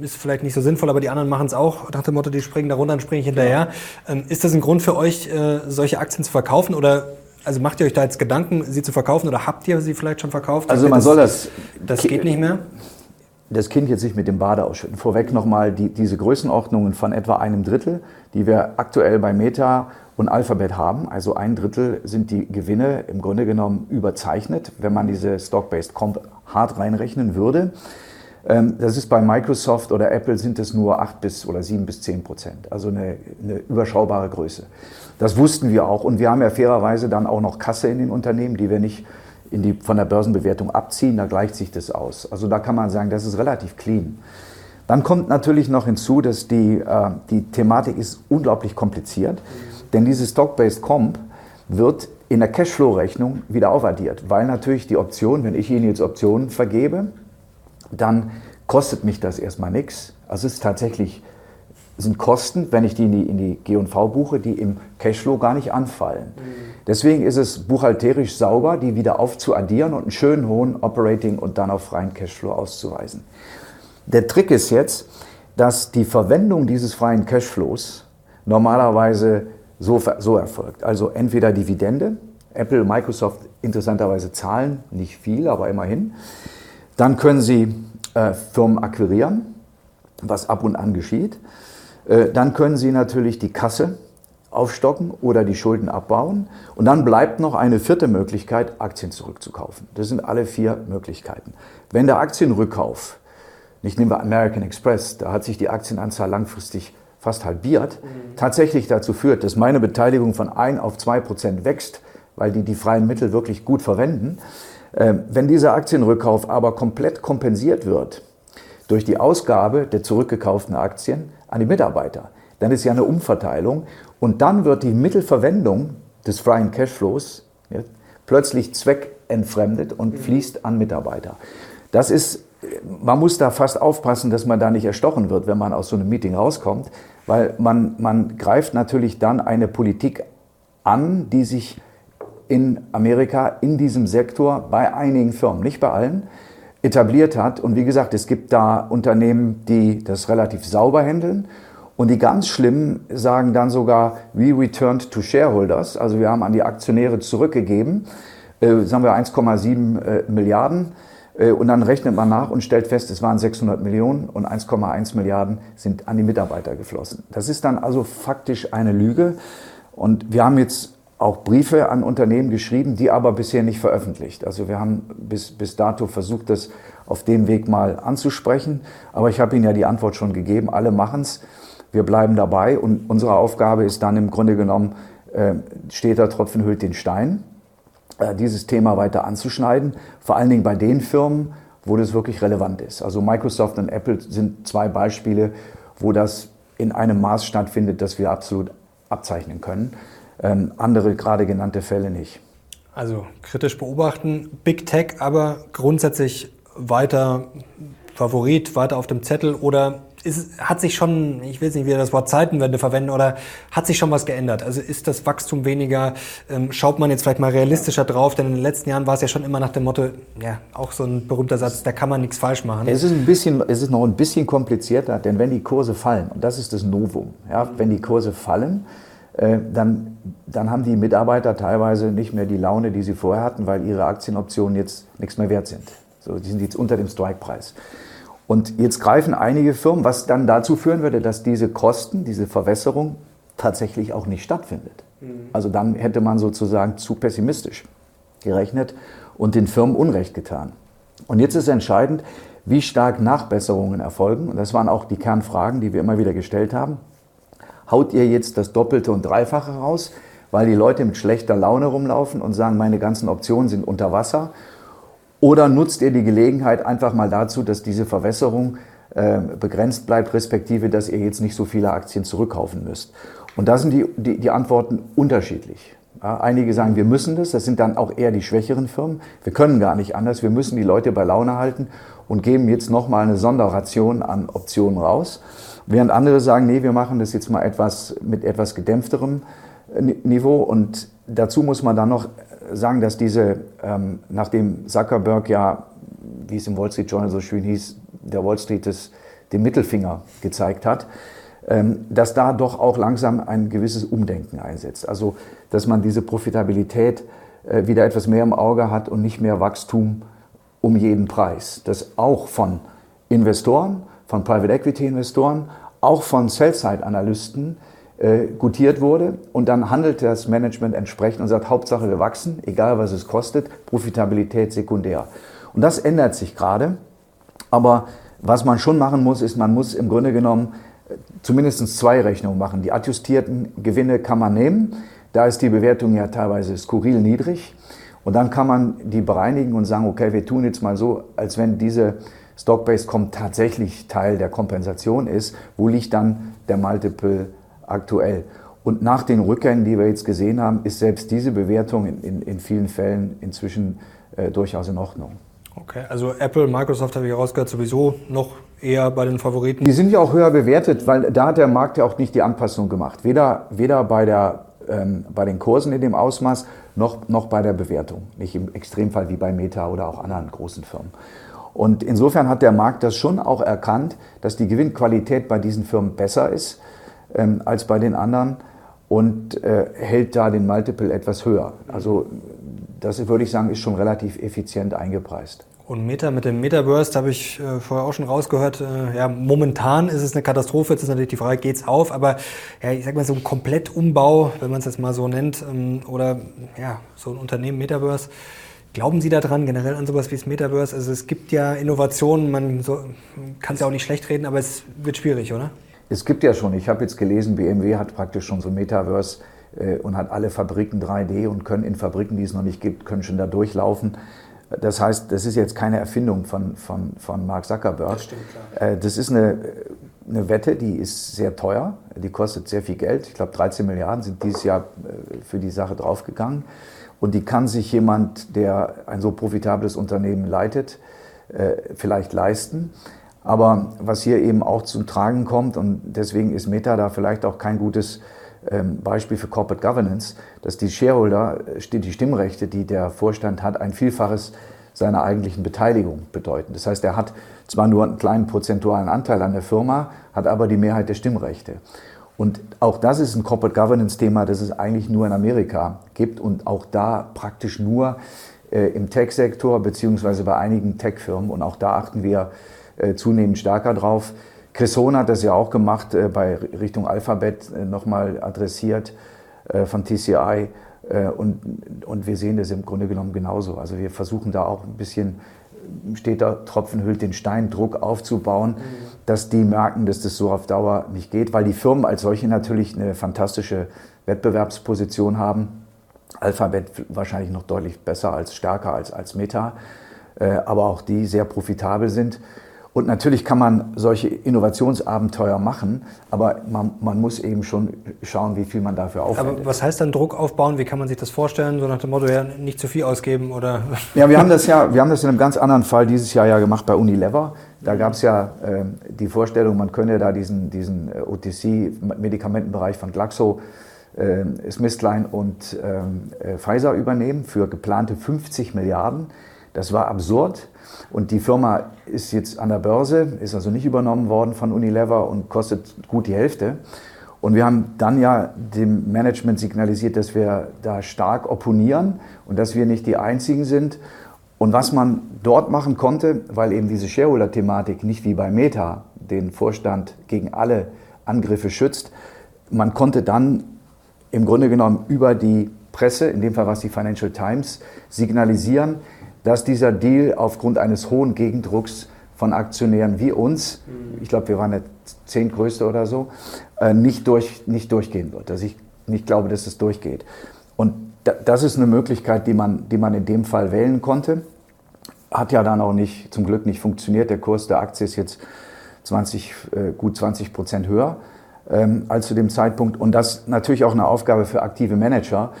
ist vielleicht nicht so sinnvoll, aber die anderen machen es auch, nach dem Motto, die springen da runter, dann springe ich hinterher. Ähm, ist das ein Grund für euch, äh, solche Aktien zu verkaufen oder also macht ihr euch da jetzt Gedanken, sie zu verkaufen oder habt ihr sie vielleicht schon verkauft? Also man das, soll das. Das geht nicht mehr? Das Kind jetzt nicht mit dem Bade ausschütten. Vorweg nochmal die, diese Größenordnungen von etwa einem Drittel, die wir aktuell bei Meta und Alphabet haben. Also ein Drittel sind die Gewinne im Grunde genommen überzeichnet, wenn man diese Stock-Based Comp hart reinrechnen würde. Ähm, das ist bei Microsoft oder Apple sind es nur 8 bis oder 7 bis 10 Prozent, also eine, eine, überschaubare Größe. Das wussten wir auch und wir haben ja fairerweise dann auch noch Kasse in den Unternehmen, die wir nicht in die, von der Börsenbewertung abziehen, da gleicht sich das aus. Also da kann man sagen, das ist relativ clean. Dann kommt natürlich noch hinzu, dass die, äh, die Thematik ist unglaublich kompliziert, denn diese Stock-Based Comp wird in der Cashflow-Rechnung wieder aufaddiert, weil natürlich die Option, wenn ich Ihnen jetzt Optionen vergebe, dann kostet mich das erstmal nichts. Also es ist tatsächlich sind Kosten, wenn ich die in die, in die G&V buche, die im Cashflow gar nicht anfallen. Mhm. Deswegen ist es buchhalterisch sauber, die wieder aufzuaddieren und einen schönen hohen Operating und dann auf freien Cashflow auszuweisen. Der Trick ist jetzt, dass die Verwendung dieses freien Cashflows normalerweise so, so erfolgt. Also entweder Dividende, Apple, Microsoft interessanterweise zahlen, nicht viel, aber immerhin. Dann können Sie äh, Firmen akquirieren, was ab und an geschieht. Äh, dann können Sie natürlich die Kasse aufstocken oder die Schulden abbauen. Und dann bleibt noch eine vierte Möglichkeit, Aktien zurückzukaufen. Das sind alle vier Möglichkeiten. Wenn der Aktienrückkauf, nicht nehmen wir American Express, da hat sich die Aktienanzahl langfristig fast halbiert, mhm. tatsächlich dazu führt, dass meine Beteiligung von 1 auf 2 Prozent wächst, weil die die freien Mittel wirklich gut verwenden. Ähm, wenn dieser Aktienrückkauf aber komplett kompensiert wird durch die Ausgabe der zurückgekauften Aktien an die Mitarbeiter, dann ist ja eine Umverteilung. Und dann wird die Mittelverwendung des freien Cashflows ja, plötzlich zweckentfremdet und fließt an Mitarbeiter. Das ist, man muss da fast aufpassen, dass man da nicht erstochen wird, wenn man aus so einem Meeting rauskommt, weil man, man greift natürlich dann eine Politik an, die sich in Amerika in diesem Sektor bei einigen Firmen, nicht bei allen, etabliert hat. Und wie gesagt, es gibt da Unternehmen, die das relativ sauber handeln. Und die ganz Schlimmen sagen dann sogar, we returned to shareholders. Also wir haben an die Aktionäre zurückgegeben. Äh, sagen wir 1,7 äh, Milliarden. Äh, und dann rechnet man nach und stellt fest, es waren 600 Millionen und 1,1 Milliarden sind an die Mitarbeiter geflossen. Das ist dann also faktisch eine Lüge. Und wir haben jetzt auch Briefe an Unternehmen geschrieben, die aber bisher nicht veröffentlicht. Also wir haben bis, bis dato versucht, das auf dem Weg mal anzusprechen. Aber ich habe Ihnen ja die Antwort schon gegeben, alle machen es. Wir bleiben dabei und unsere Aufgabe ist dann im Grunde genommen, äh, steht da Tropfen hüllt den Stein, äh, dieses Thema weiter anzuschneiden. Vor allen Dingen bei den Firmen, wo das wirklich relevant ist. Also Microsoft und Apple sind zwei Beispiele, wo das in einem Maß stattfindet, das wir absolut abzeichnen können ähm, andere gerade genannte Fälle nicht. Also kritisch beobachten, Big Tech, aber grundsätzlich weiter Favorit, weiter auf dem Zettel oder ist, hat sich schon, ich will jetzt nicht wieder das Wort Zeitenwende verwenden, oder hat sich schon was geändert? Also ist das Wachstum weniger? Ähm, schaut man jetzt vielleicht mal realistischer drauf? Denn in den letzten Jahren war es ja schon immer nach dem Motto, ja, auch so ein berühmter Satz, da kann man nichts falsch machen. Es ist ein bisschen, es ist noch ein bisschen komplizierter, denn wenn die Kurse fallen, und das ist das Novum, ja, wenn die Kurse fallen, dann, dann haben die Mitarbeiter teilweise nicht mehr die Laune, die sie vorher hatten, weil ihre Aktienoptionen jetzt nichts mehr wert sind. So, die sind jetzt unter dem Strikepreis. Und jetzt greifen einige Firmen, was dann dazu führen würde, dass diese Kosten, diese Verwässerung tatsächlich auch nicht stattfindet. Mhm. Also dann hätte man sozusagen zu pessimistisch gerechnet und den Firmen Unrecht getan. Und jetzt ist entscheidend, wie stark Nachbesserungen erfolgen. Und das waren auch die Kernfragen, die wir immer wieder gestellt haben haut ihr jetzt das Doppelte und Dreifache raus, weil die Leute mit schlechter Laune rumlaufen und sagen, meine ganzen Optionen sind unter Wasser? Oder nutzt ihr die Gelegenheit einfach mal dazu, dass diese Verwässerung äh, begrenzt bleibt, respektive, dass ihr jetzt nicht so viele Aktien zurückkaufen müsst? Und da sind die, die, die Antworten unterschiedlich. Ja, einige sagen, wir müssen das, das sind dann auch eher die schwächeren Firmen. Wir können gar nicht anders, wir müssen die Leute bei Laune halten und geben jetzt nochmal eine Sonderration an Optionen raus. Während andere sagen, nee, wir machen das jetzt mal etwas mit etwas gedämpfterem äh, Niveau. Und dazu muss man dann noch sagen, dass diese, ähm, nachdem Zuckerberg ja, wie es im Wall Street Journal so schön hieß, der Wall Street des, den Mittelfinger gezeigt hat, ähm, dass da doch auch langsam ein gewisses Umdenken einsetzt. Also, dass man diese Profitabilität äh, wieder etwas mehr im Auge hat und nicht mehr Wachstum um jeden Preis. Das auch von Investoren, von Private Equity Investoren, auch von Sell-Side-Analysten äh, gutiert wurde. Und dann handelt das Management entsprechend und sagt, Hauptsache wir wachsen, egal was es kostet, Profitabilität sekundär. Und das ändert sich gerade. Aber was man schon machen muss, ist, man muss im Grunde genommen äh, zumindest zwei Rechnungen machen. Die adjustierten Gewinne kann man nehmen. Da ist die Bewertung ja teilweise skurril niedrig. Und dann kann man die bereinigen und sagen, okay, wir tun jetzt mal so, als wenn diese Stock-Based Comp tatsächlich Teil der Kompensation ist. Wo liegt dann der Multiple aktuell? Und nach den Rückgängen, die wir jetzt gesehen haben, ist selbst diese Bewertung in, in, in vielen Fällen inzwischen äh, durchaus in Ordnung. Okay, also Apple, Microsoft habe ich rausgehört, sowieso noch eher bei den Favoriten. Die sind ja auch höher bewertet, weil da hat der Markt ja auch nicht die Anpassung gemacht. Weder, weder bei, der, ähm, bei den Kursen in dem Ausmaß noch, noch bei der Bewertung. Nicht im Extremfall wie bei Meta oder auch anderen großen Firmen. Und insofern hat der Markt das schon auch erkannt, dass die Gewinnqualität bei diesen Firmen besser ist ähm, als bei den anderen und äh, hält da den Multiple etwas höher. Also das würde ich sagen, ist schon relativ effizient eingepreist. Und Meta mit dem Metaverse, habe ich äh, vorher auch schon rausgehört, äh, ja, momentan ist es eine Katastrophe, jetzt ist natürlich die Frage, geht's auf, aber ja, ich sag mal so ein Komplettumbau, wenn man es jetzt mal so nennt, ähm, oder ja, so ein Unternehmen Metaverse, Glauben Sie daran, generell an sowas wie das Metaverse? Also es gibt ja Innovationen, man so, kann es ja auch nicht schlecht reden, aber es wird schwierig, oder? Es gibt ja schon, ich habe jetzt gelesen, BMW hat praktisch schon so ein Metaverse äh, und hat alle Fabriken 3D und können in Fabriken, die es noch nicht gibt, können schon da durchlaufen. Das heißt, das ist jetzt keine Erfindung von, von, von Mark Zuckerberg. Das stimmt, klar. Äh, das ist eine, eine Wette, die ist sehr teuer, die kostet sehr viel Geld. Ich glaube, 13 Milliarden sind dieses Jahr äh, für die Sache draufgegangen. Und die kann sich jemand, der ein so profitables Unternehmen leitet, äh, vielleicht leisten. Aber was hier eben auch zum Tragen kommt, und deswegen ist Meta da vielleicht auch kein gutes ähm, Beispiel für Corporate Governance, dass die Shareholder, äh, die Stimmrechte, die der Vorstand hat, ein Vielfaches seiner eigentlichen Beteiligung bedeuten. Das heißt, er hat zwar nur einen kleinen prozentualen Anteil an der Firma, hat aber die Mehrheit der Stimmrechte. Und auch das ist ein Corporate Governance-Thema, das es eigentlich nur in Amerika gibt und auch da praktisch nur äh, im Tech-Sektor beziehungsweise bei einigen Tech-Firmen. Und auch da achten wir äh, zunehmend stärker drauf. Chris Hohn hat das ja auch gemacht, äh, bei Richtung Alphabet äh, nochmal adressiert äh, von TCI. Äh, und, und wir sehen das im Grunde genommen genauso. Also wir versuchen da auch ein bisschen steht da, Tropfen hüllt den Stein, Druck aufzubauen, mhm. dass die merken, dass das so auf Dauer nicht geht, weil die Firmen als solche natürlich eine fantastische Wettbewerbsposition haben. Alphabet wahrscheinlich noch deutlich besser als stärker als, als Meta, äh, aber auch die sehr profitabel sind. Und natürlich kann man solche Innovationsabenteuer machen, aber man, man, muss eben schon schauen, wie viel man dafür aufwendet. Aber was heißt dann Druck aufbauen? Wie kann man sich das vorstellen? So nach dem Motto, ja, nicht zu viel ausgeben oder? Ja, wir haben das ja, wir haben das in einem ganz anderen Fall dieses Jahr ja gemacht bei Unilever. Da gab es ja äh, die Vorstellung, man könne da diesen, diesen äh, OTC-Medikamentenbereich von Glaxo, äh, Smithline und ähm, äh, Pfizer übernehmen für geplante 50 Milliarden. Das war absurd. Und die Firma ist jetzt an der Börse, ist also nicht übernommen worden von Unilever und kostet gut die Hälfte. Und wir haben dann ja dem Management signalisiert, dass wir da stark opponieren und dass wir nicht die Einzigen sind. Und was man dort machen konnte, weil eben diese Shareholder-Thematik nicht wie bei Meta den Vorstand gegen alle Angriffe schützt, man konnte dann im Grunde genommen über die Presse, in dem Fall was die Financial Times, signalisieren, dass dieser Deal aufgrund eines hohen Gegendrucks von Aktionären wie uns, ich glaube, wir waren der zehntgrößte oder so, äh, nicht, durch, nicht durchgehen wird. Dass ich nicht glaube, dass es durchgeht. Und das ist eine Möglichkeit, die man, die man in dem Fall wählen konnte. Hat ja dann auch nicht, zum Glück nicht funktioniert. Der Kurs der Aktie ist jetzt 20, äh, gut 20 Prozent höher ähm, als zu dem Zeitpunkt. Und das natürlich auch eine Aufgabe für aktive Manager,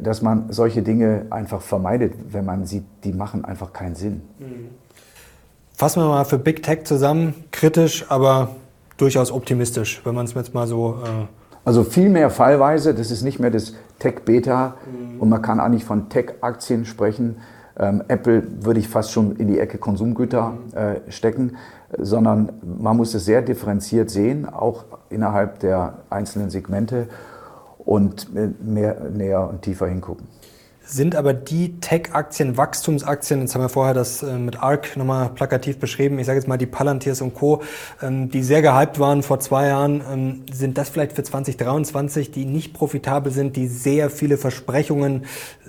dass man solche Dinge einfach vermeidet, wenn man sieht, die machen einfach keinen Sinn. Fassen wir mal für Big Tech zusammen, kritisch, aber durchaus optimistisch, wenn man es jetzt mal so... Äh also viel mehr fallweise, das ist nicht mehr das Tech-Beta mhm. und man kann auch nicht von Tech-Aktien sprechen, Ähm, Apple würde ich fast schon in die Ecke Konsumgüter äh, stecken, sondern man muss es sehr differenziert sehen, auch innerhalb der einzelnen Segmente und mehr, näher und tiefer hingucken. Sind aber die Tech-Aktien, Wachstumsaktien, jetzt haben wir vorher das äh, mit ARC nochmal plakativ beschrieben, ich sage jetzt mal die Palantirs und Co., ähm, die sehr gehypt waren vor zwei Jahren, ähm, sind das vielleicht für 2023, die nicht profitabel sind, die sehr viele Versprechungen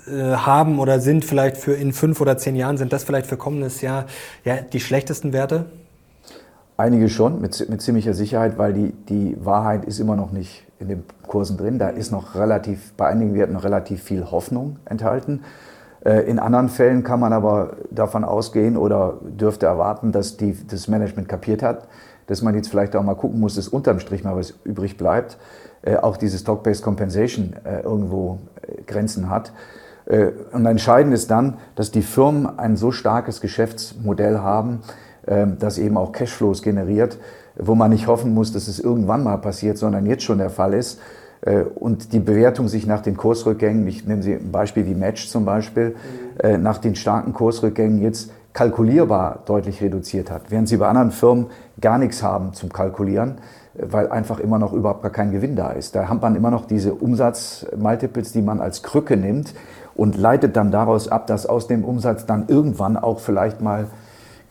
äh, haben oder sind vielleicht für in fünf oder zehn Jahren, sind das vielleicht für kommendes Jahr ja, die schlechtesten Werte? Einige schon, mit, mit ziemlicher Sicherheit, weil die, die Wahrheit ist immer noch nicht in den Kursen drin. Da ist noch relativ, bei einigen Werten noch relativ viel Hoffnung enthalten. Äh, in anderen Fällen kann man aber davon ausgehen oder dürfte erwarten, dass die, das Management kapiert hat, dass man jetzt vielleicht auch mal gucken muss, dass unterm Strich mal was übrig bleibt. Äh, auch diese Stock-Based Compensation irgendwo Grenzen hat. Und entscheidend ist dann, dass die Firmen ein so starkes Geschäftsmodell haben, das eben auch Cashflows generiert, wo man nicht hoffen muss, dass es irgendwann mal passiert, sondern jetzt schon der Fall ist. Äh, und die Bewertung sich nach den Kursrückgängen, ich nehme Sie ein Beispiel wie Match zum Beispiel, äh, nach den starken Kursrückgängen jetzt kalkulierbar deutlich reduziert hat, während Sie bei anderen Firmen gar nichts haben zum Kalkulieren, äh, weil einfach immer noch überhaupt gar kein Gewinn da ist. Da hat man immer noch diese Umsatzmultiples, die man als Krücke nimmt und leitet dann daraus ab, dass aus dem Umsatz dann irgendwann auch vielleicht mal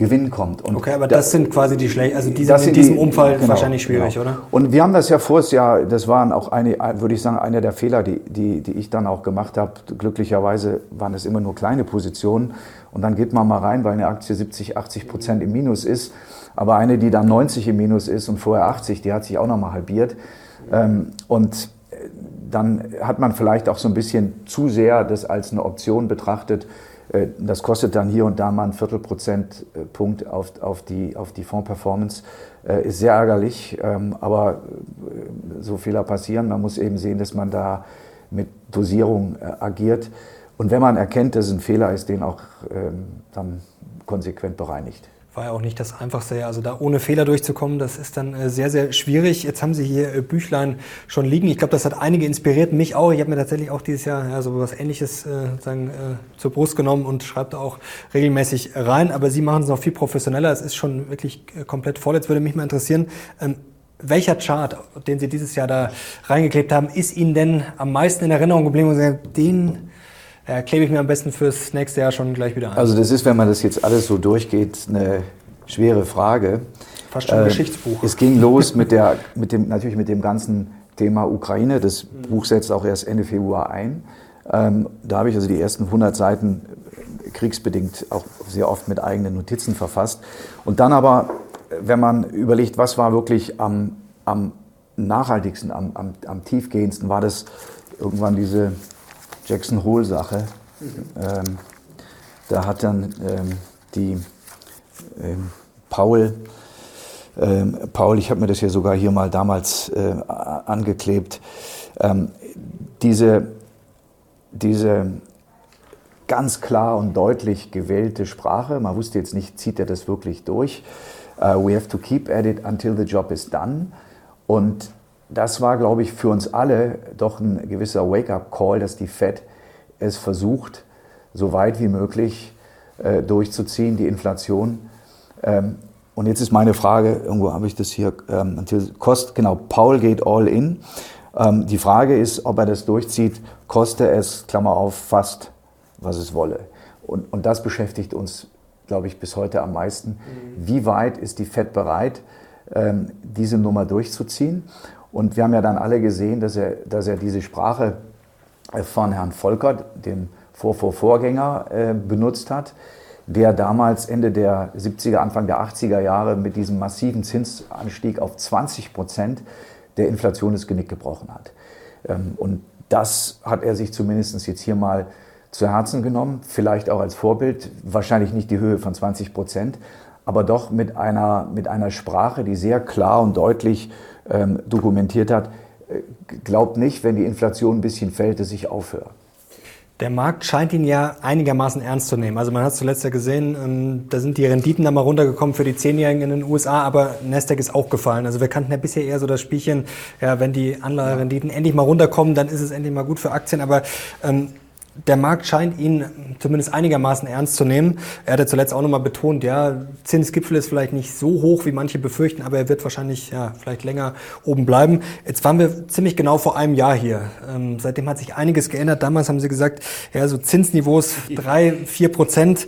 Gewinn kommt. Und okay, aber das, das sind quasi die schlecht, also die sind in diesem die, Umfall genau, wahrscheinlich schwierig, genau. oder? Und wir haben das ja vors Jahr, das waren auch eine, würde ich sagen, einer der Fehler, die, die, die ich dann auch gemacht habe. Glücklicherweise waren es immer nur kleine Positionen und dann geht man mal rein, weil eine Aktie 70, 80 Prozent im Minus ist. Aber eine, die dann 90 im Minus ist und vorher 80, die hat sich auch nochmal halbiert. Ähm, und dann hat man vielleicht auch so ein bisschen zu sehr das als eine Option betrachtet, äh, das kostet dann hier und da mal einen Viertelprozentpunkt auf, auf die, auf die Fondsperformance. Äh, ist sehr ärgerlich, ähm, aber äh, so Fehler passieren. Man muss eben sehen, dass man da mit Dosierung agiert. Und wenn man erkennt, dass es ein Fehler ist, den auch ähm, dann konsequent bereinigt war ja auch nicht das Einfachste. Also da ohne Fehler durchzukommen, das ist dann äh, sehr, sehr schwierig. Jetzt haben Sie hier äh, Büchlein schon liegen. Ich glaube, das hat einige inspiriert, mich auch. Ich habe mir tatsächlich auch dieses Jahr ja, so was Ähnliches äh, sagen, äh, zur Brust genommen und schreibe da auch regelmäßig rein. Aber Sie machen es noch viel professioneller. Es ist schon wirklich äh, komplett voll. Jetzt würde mich mal interessieren, ähm, welcher Chart, den Sie dieses Jahr da reingeklebt haben, ist Ihnen denn am meisten in Erinnerung geblieben und den äh, klebe ich mir am besten fürs nächste Jahr schon gleich wieder an. Also das ist, wenn man das jetzt alles so durchgeht, eine schwere Frage. Fast schon ein äh, Geschichtsbuch. Es ging los mit der, mit dem, natürlich mit dem ganzen Thema Ukraine. Das mhm. Buch setzt auch erst Ende Februar ein. Ähm, da habe ich also die ersten 100 Seiten kriegsbedingt auch sehr oft mit eigenen Notizen verfasst. Und dann aber, wenn man überlegt, was war wirklich am, am nachhaltigsten, am, am, am tiefgehendsten, war das irgendwann diese Jackson Hole-Sache. Ähm, da hat dann ähm, die ähm, Paul, ähm, Paul, ich habe mir das ja sogar hier mal damals äh, angeklebt, ähm, diese, diese ganz klar und deutlich gewählte Sprache, man wusste jetzt nicht, zieht er das wirklich durch. Uh, we have to keep at it until the job is done. Und das war, glaube ich, für uns alle doch ein gewisser Wake-up-Call, dass die Fed es versucht, so weit wie möglich äh, durchzuziehen, die Inflation. Ähm, und jetzt ist meine Frage, irgendwo habe ich das hier, ähm, kost, genau, Paul geht all in. Ähm, die Frage ist, ob er das durchzieht, koste es, Klammer auf, fast, was es wolle. Und, und das beschäftigt uns, glaube ich, bis heute am meisten. Mhm. Wie weit ist die Fed bereit, ähm, diese Nummer durchzuziehen? Und wir haben ja dann alle gesehen, dass er, dass er diese Sprache äh, von Herrn Volkert, dem Vorvorvorgänger, äh, benutzt hat, der damals Ende der 70er, Anfang der 80er Jahre mit diesem massiven Zinsanstieg auf 20 Prozent der Inflation das Genick gebrochen hat. Ähm, und das hat er sich zumindest jetzt hier mal zu Herzen genommen, vielleicht auch als Vorbild, wahrscheinlich nicht die Höhe von 20 Prozent, aber doch mit einer, mit einer Sprache, die sehr klar und deutlich ähm, dokumentiert hat, äh, glaubt nicht, wenn die Inflation ein bisschen fällt, dass ich aufhöre. Der Markt scheint ihn ja einigermaßen ernst zu nehmen. Also man hat zuletzt ja gesehen, ähm, da sind die Renditen dann mal runtergekommen für die Zehnjährigen in den USA, aber Nasdaq ist auch gefallen. Also wir kannten ja bisher eher so das Spielchen, ja, wenn die Anlagerenditen endlich mal runterkommen, dann ist es endlich mal gut für Aktien. Aber ähm, der Markt scheint ihn zumindest einigermaßen ernst zu nehmen. Er hatte zuletzt auch nochmal betont, ja, Zinsgipfel ist vielleicht nicht so hoch, wie manche befürchten, aber er wird wahrscheinlich ja, vielleicht länger oben bleiben. Jetzt waren wir ziemlich genau vor einem Jahr hier. Ähm, seitdem hat sich einiges geändert. Damals haben Sie gesagt, ja, so Zinsniveaus drei, vier Prozent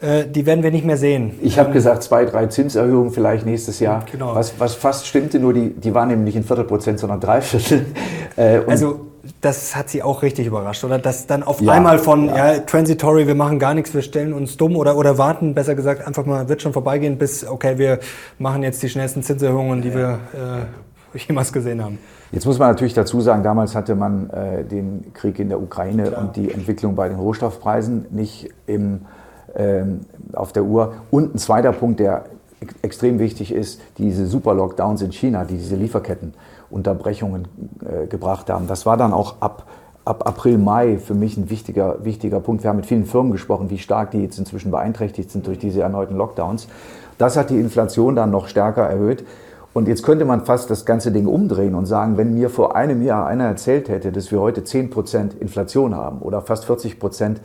äh, die werden wir nicht mehr sehen. Ich habe gesagt, zwei, drei Zinserhöhungen vielleicht nächstes Jahr. Genau. Was, was fast stimmte, nur die, die waren eben nicht in Viertelprozent, sondern Dreiviertel. Äh, also das hat sie auch richtig überrascht, oder? Dass dann auf ja, einmal von ja. ja. transitory, wir machen gar nichts, wir stellen uns dumm oder, oder warten, besser gesagt, einfach mal wird schon vorbeigehen, bis, okay, wir machen jetzt die schnellsten Zinserhöhungen, die wir äh, jemals gesehen haben. Jetzt muss man natürlich dazu sagen, damals hatte man äh, den Krieg in der Ukraine Klar. und die Entwicklung bei den Rohstoffpreisen nicht im, ähm, auf der Uhr. Und ein zweiter Punkt, der extrem wichtig ist, diese Super-Lockdowns in China, die diese Lieferketten Unterbrechungen äh, gebracht haben. Das war dann auch ab, ab April, Mai für mich ein wichtiger, wichtiger Punkt. Wir haben mit vielen Firmen gesprochen, wie stark die jetzt inzwischen beeinträchtigt sind durch diese erneuten Lockdowns. Das hat die Inflation dann noch stärker erhöht. Und jetzt könnte man fast das ganze Ding umdrehen und sagen, wenn mir vor einem Jahr einer erzählt hätte, dass wir heute 10% Inflation haben oder fast 40%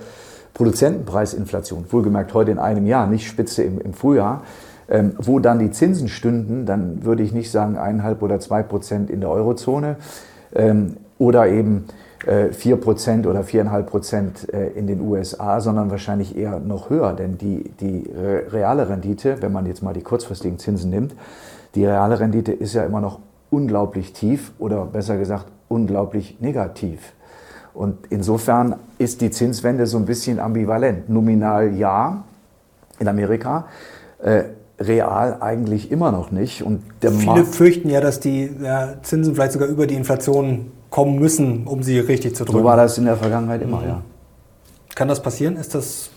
Produzentenpreisinflation, wohlgemerkt heute in einem Jahr, nicht Spitze im, im Frühjahr, ähm, wo dann die Zinsen stünden, dann würde ich nicht sagen eineinhalb oder zwei Prozent in der Eurozone ähm, oder eben äh, vier Prozent oder viereinhalb Prozent äh, in den USA, sondern wahrscheinlich eher noch höher, denn die, die reale Rendite, wenn man jetzt mal die kurzfristigen Zinsen nimmt, die reale Rendite ist ja immer noch unglaublich tief oder besser gesagt unglaublich negativ. Und insofern ist die Zinswende so ein bisschen ambivalent. Nominal ja in Amerika, äh, real eigentlich immer noch nicht. Und Viele Markt fürchten ja, dass die ja, Zinsen vielleicht sogar über die Inflation kommen müssen, um sie richtig zu drücken. So war das in der Vergangenheit immer, mhm. ja. Kann das passieren? Ist das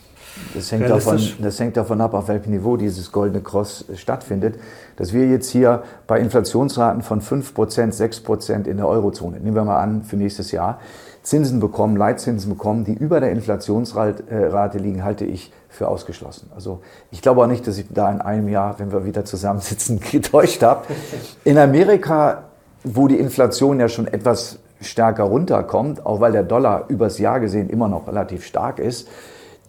das hängt, davon, das hängt davon ab, auf welchem Niveau dieses goldene Cross stattfindet. Dass wir jetzt hier bei Inflationsraten von 5%, 6% in der Eurozone, nehmen wir mal an, für nächstes Jahr, Zinsen bekommen, Leitzinsen bekommen, die über der Inflationsrate liegen, halte ich für ausgeschlossen. Also ich glaube auch nicht, dass ich da in einem Jahr, wenn wir wieder zusammensitzen, getäuscht habe. In Amerika, wo die Inflation ja schon etwas stärker runterkommt, auch weil der Dollar übers Jahr gesehen immer noch relativ stark ist,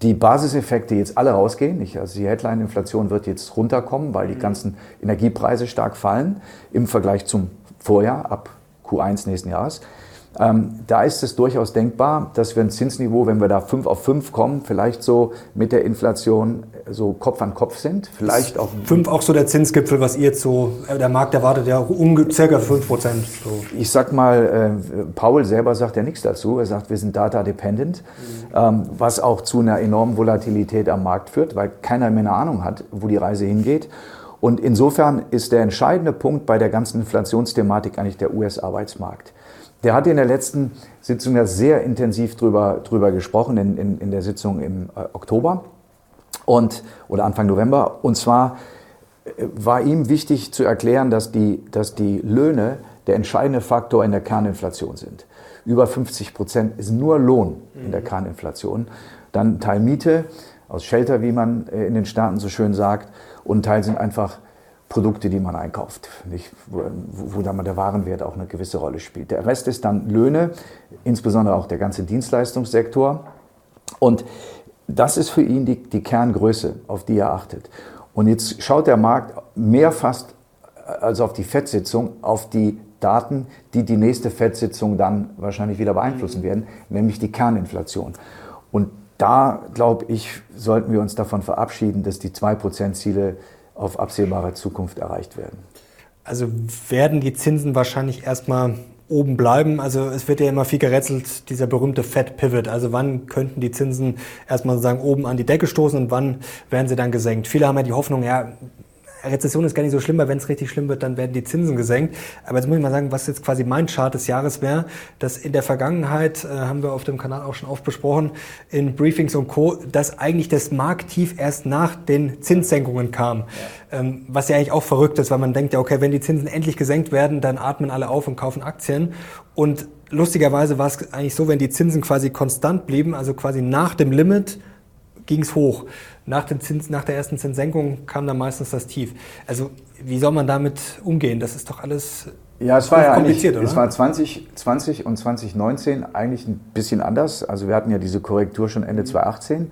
die Basiseffekte jetzt alle rausgehen. Ich, also die Headline-Inflation wird jetzt runterkommen, weil die mhm. ganzen Energiepreise stark fallen im Vergleich zum Vorjahr ab Q1 nächsten Jahres. Ähm, da ist es durchaus denkbar, dass wir ein Zinsniveau, wenn wir da 5 auf 5 kommen, vielleicht so mit der Inflation so Kopf an Kopf sind. Vielleicht auch. 5 auch so der Zinsgipfel, was ihr jetzt so, äh, der Markt erwartet ja um, circa 5 Prozent. So. Ich sag mal, äh, Paul selber sagt ja nichts dazu. Er sagt, wir sind data dependent, mhm. ähm, was auch zu einer enormen Volatilität am Markt führt, weil keiner mehr eine Ahnung hat, wo die Reise hingeht. Und insofern ist der entscheidende Punkt bei der ganzen Inflationsthematik eigentlich der US-Arbeitsmarkt. Der hat in der letzten Sitzung ja sehr intensiv drüber, drüber gesprochen, in, in, in der Sitzung im äh, Oktober und, oder Anfang November. Und zwar äh, war ihm wichtig zu erklären, dass die, dass die Löhne der entscheidende Faktor in der Kerninflation sind. Über 50 Prozent ist nur Lohn in der mhm. Kerninflation. Dann Teil Miete aus Shelter, wie man äh, in den Staaten so schön sagt, und Teil sind einfach Produkte, die man einkauft, nicht, wo, wo dann der Warenwert auch eine gewisse Rolle spielt. Der Rest ist dann Löhne, insbesondere auch der ganze Dienstleistungssektor. Und das ist für ihn die, die Kerngröße, auf die er achtet. Und jetzt schaut der Markt mehr fast als auf die FED-Sitzung, auf die Daten, die die nächste FED-Sitzung dann wahrscheinlich wieder beeinflussen werden, nämlich die Kerninflation. Und da, glaube ich, sollten wir uns davon verabschieden, dass die 2%-Ziele auf absehbare Zukunft erreicht werden. Also werden die Zinsen wahrscheinlich erstmal oben bleiben. Also es wird ja immer viel gerätselt, dieser berühmte Fed Pivot. Also wann könnten die Zinsen erstmal sozusagen oben an die Decke stoßen und wann werden sie dann gesenkt? Viele haben ja die Hoffnung, ja, Rezession ist gar nicht so schlimm, weil wenn es richtig schlimm wird, dann werden die Zinsen gesenkt. Aber jetzt muss ich mal sagen, was jetzt quasi mein Chart des Jahres wäre, dass in der Vergangenheit, äh, haben wir auf dem Kanal auch schon oft besprochen, in Briefings und Co., dass eigentlich das Markttief erst nach den Zinssenkungen kam. Ja. Ähm, was ja eigentlich auch verrückt ist, weil man denkt ja, okay, wenn die Zinsen endlich gesenkt werden, dann atmen alle auf und kaufen Aktien. Und lustigerweise war es eigentlich so, wenn die Zinsen quasi konstant blieben, also quasi nach dem Limit, ging es hoch. Nach, den Zins, nach der ersten Zinssenkung kam dann meistens das Tief. Also wie soll man damit umgehen? Das ist doch alles Ja, es war ja eigentlich, oder? es war 2020 und 2019 eigentlich ein bisschen anders. Also wir hatten ja diese Korrektur schon Ende 2018.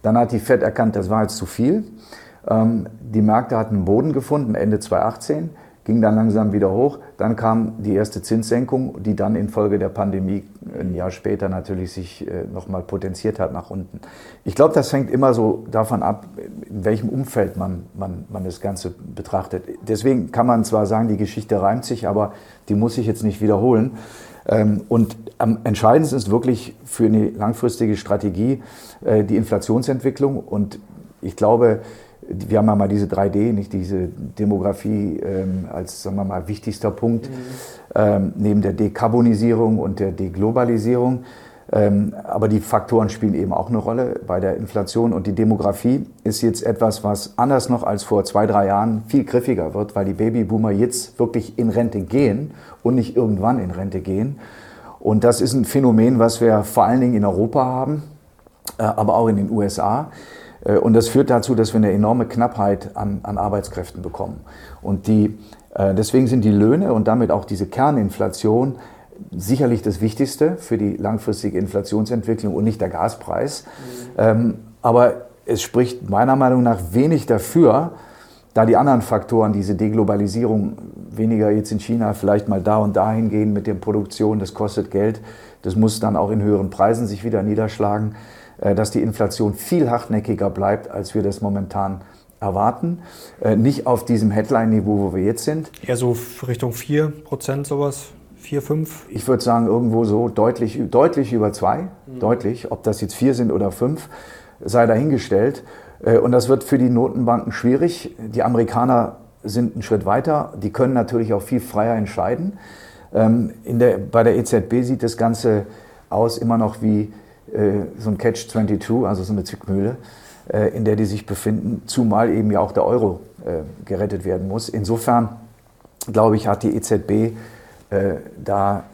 Dann hat die Fed erkannt, das war jetzt zu viel. Ähm, die Märkte hatten einen Boden gefunden Ende 2018 ging dann langsam wieder hoch. Dann kam die erste Zinssenkung, die dann infolge der Pandemie ein Jahr später natürlich sich äh, nochmal potenziert hat nach unten. Ich glaube, das hängt immer so davon ab, in welchem Umfeld man, man, man das Ganze betrachtet. Deswegen kann man zwar sagen, die Geschichte reimt sich, aber die muss ich jetzt nicht wiederholen. Ähm, und am entscheidendsten ist wirklich für eine langfristige Strategie äh, die Inflationsentwicklung. Und ich glaube, wir haben ja mal diese 3D, nicht diese Demografie ähm, als, sagen wir mal, wichtigster Punkt, mhm. ähm, neben der Dekarbonisierung und der Deglobalisierung. Ähm, aber die Faktoren spielen eben auch eine Rolle bei der Inflation und die Demografie ist jetzt etwas, was anders noch als vor zwei, drei Jahren viel griffiger wird, weil die Babyboomer jetzt wirklich in Rente gehen und nicht irgendwann in Rente gehen. Und das ist ein Phänomen, was wir vor allen Dingen in Europa haben, äh, aber auch in den USA. Äh, und das führt dazu, dass wir eine enorme Knappheit an, an Arbeitskräften bekommen. Und die, äh, deswegen sind die Löhne und damit auch diese Kerninflation sicherlich das Wichtigste für die langfristige Inflationsentwicklung und nicht der Gaspreis. Mhm. aber es spricht meiner Meinung nach wenig dafür, da die anderen Faktoren, diese Deglobalisierung, weniger jetzt in China, vielleicht mal da und dahin gehen mit der Produktion, das kostet Geld, das muss dann auch in höheren Preisen sich wieder niederschlagen. Äh, dass die Inflation viel hartnäckiger bleibt, als wir das momentan erwarten. Äh, nicht auf diesem Headline-Niveau, wo wir jetzt sind. Eher so Richtung 4 Prozent sowas? 4, 5? Ich würde sagen, irgendwo so deutlich, deutlich über 2. Mhm. Deutlich. Ob das jetzt 4 sind oder 5, sei dahingestellt. Äh, und das wird für die Notenbanken schwierig. Die Amerikaner sind einen Schritt weiter. Die können natürlich auch viel freier entscheiden. Ähm, in der, bei der EZB sieht das Ganze aus immer noch wie so ein Catch-22, also so eine Zwickmühle, äh, in der die sich befinden, zumal eben ja auch der Euro äh, gerettet werden muss. Insofern, glaube ich, hat die EZB da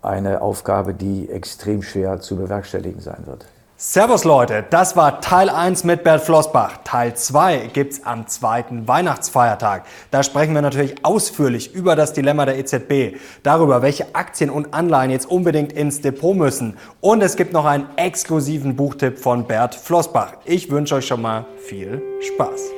eine Aufgabe, die extrem schwer zu bewerkstelligen sein wird. Servus Leute, das war Teil 1 mit Bert Flossbach. Teil 2 gibt's am zweiten Weihnachtsfeiertag. Da sprechen wir natürlich ausführlich über das Dilemma der EZB, darüber, welche Aktien und Anleihen jetzt unbedingt ins Depot müssen. Und es gibt noch einen exklusiven Buchtipp von Bert Flossbach. Ich wünsche euch schon mal viel Spaß.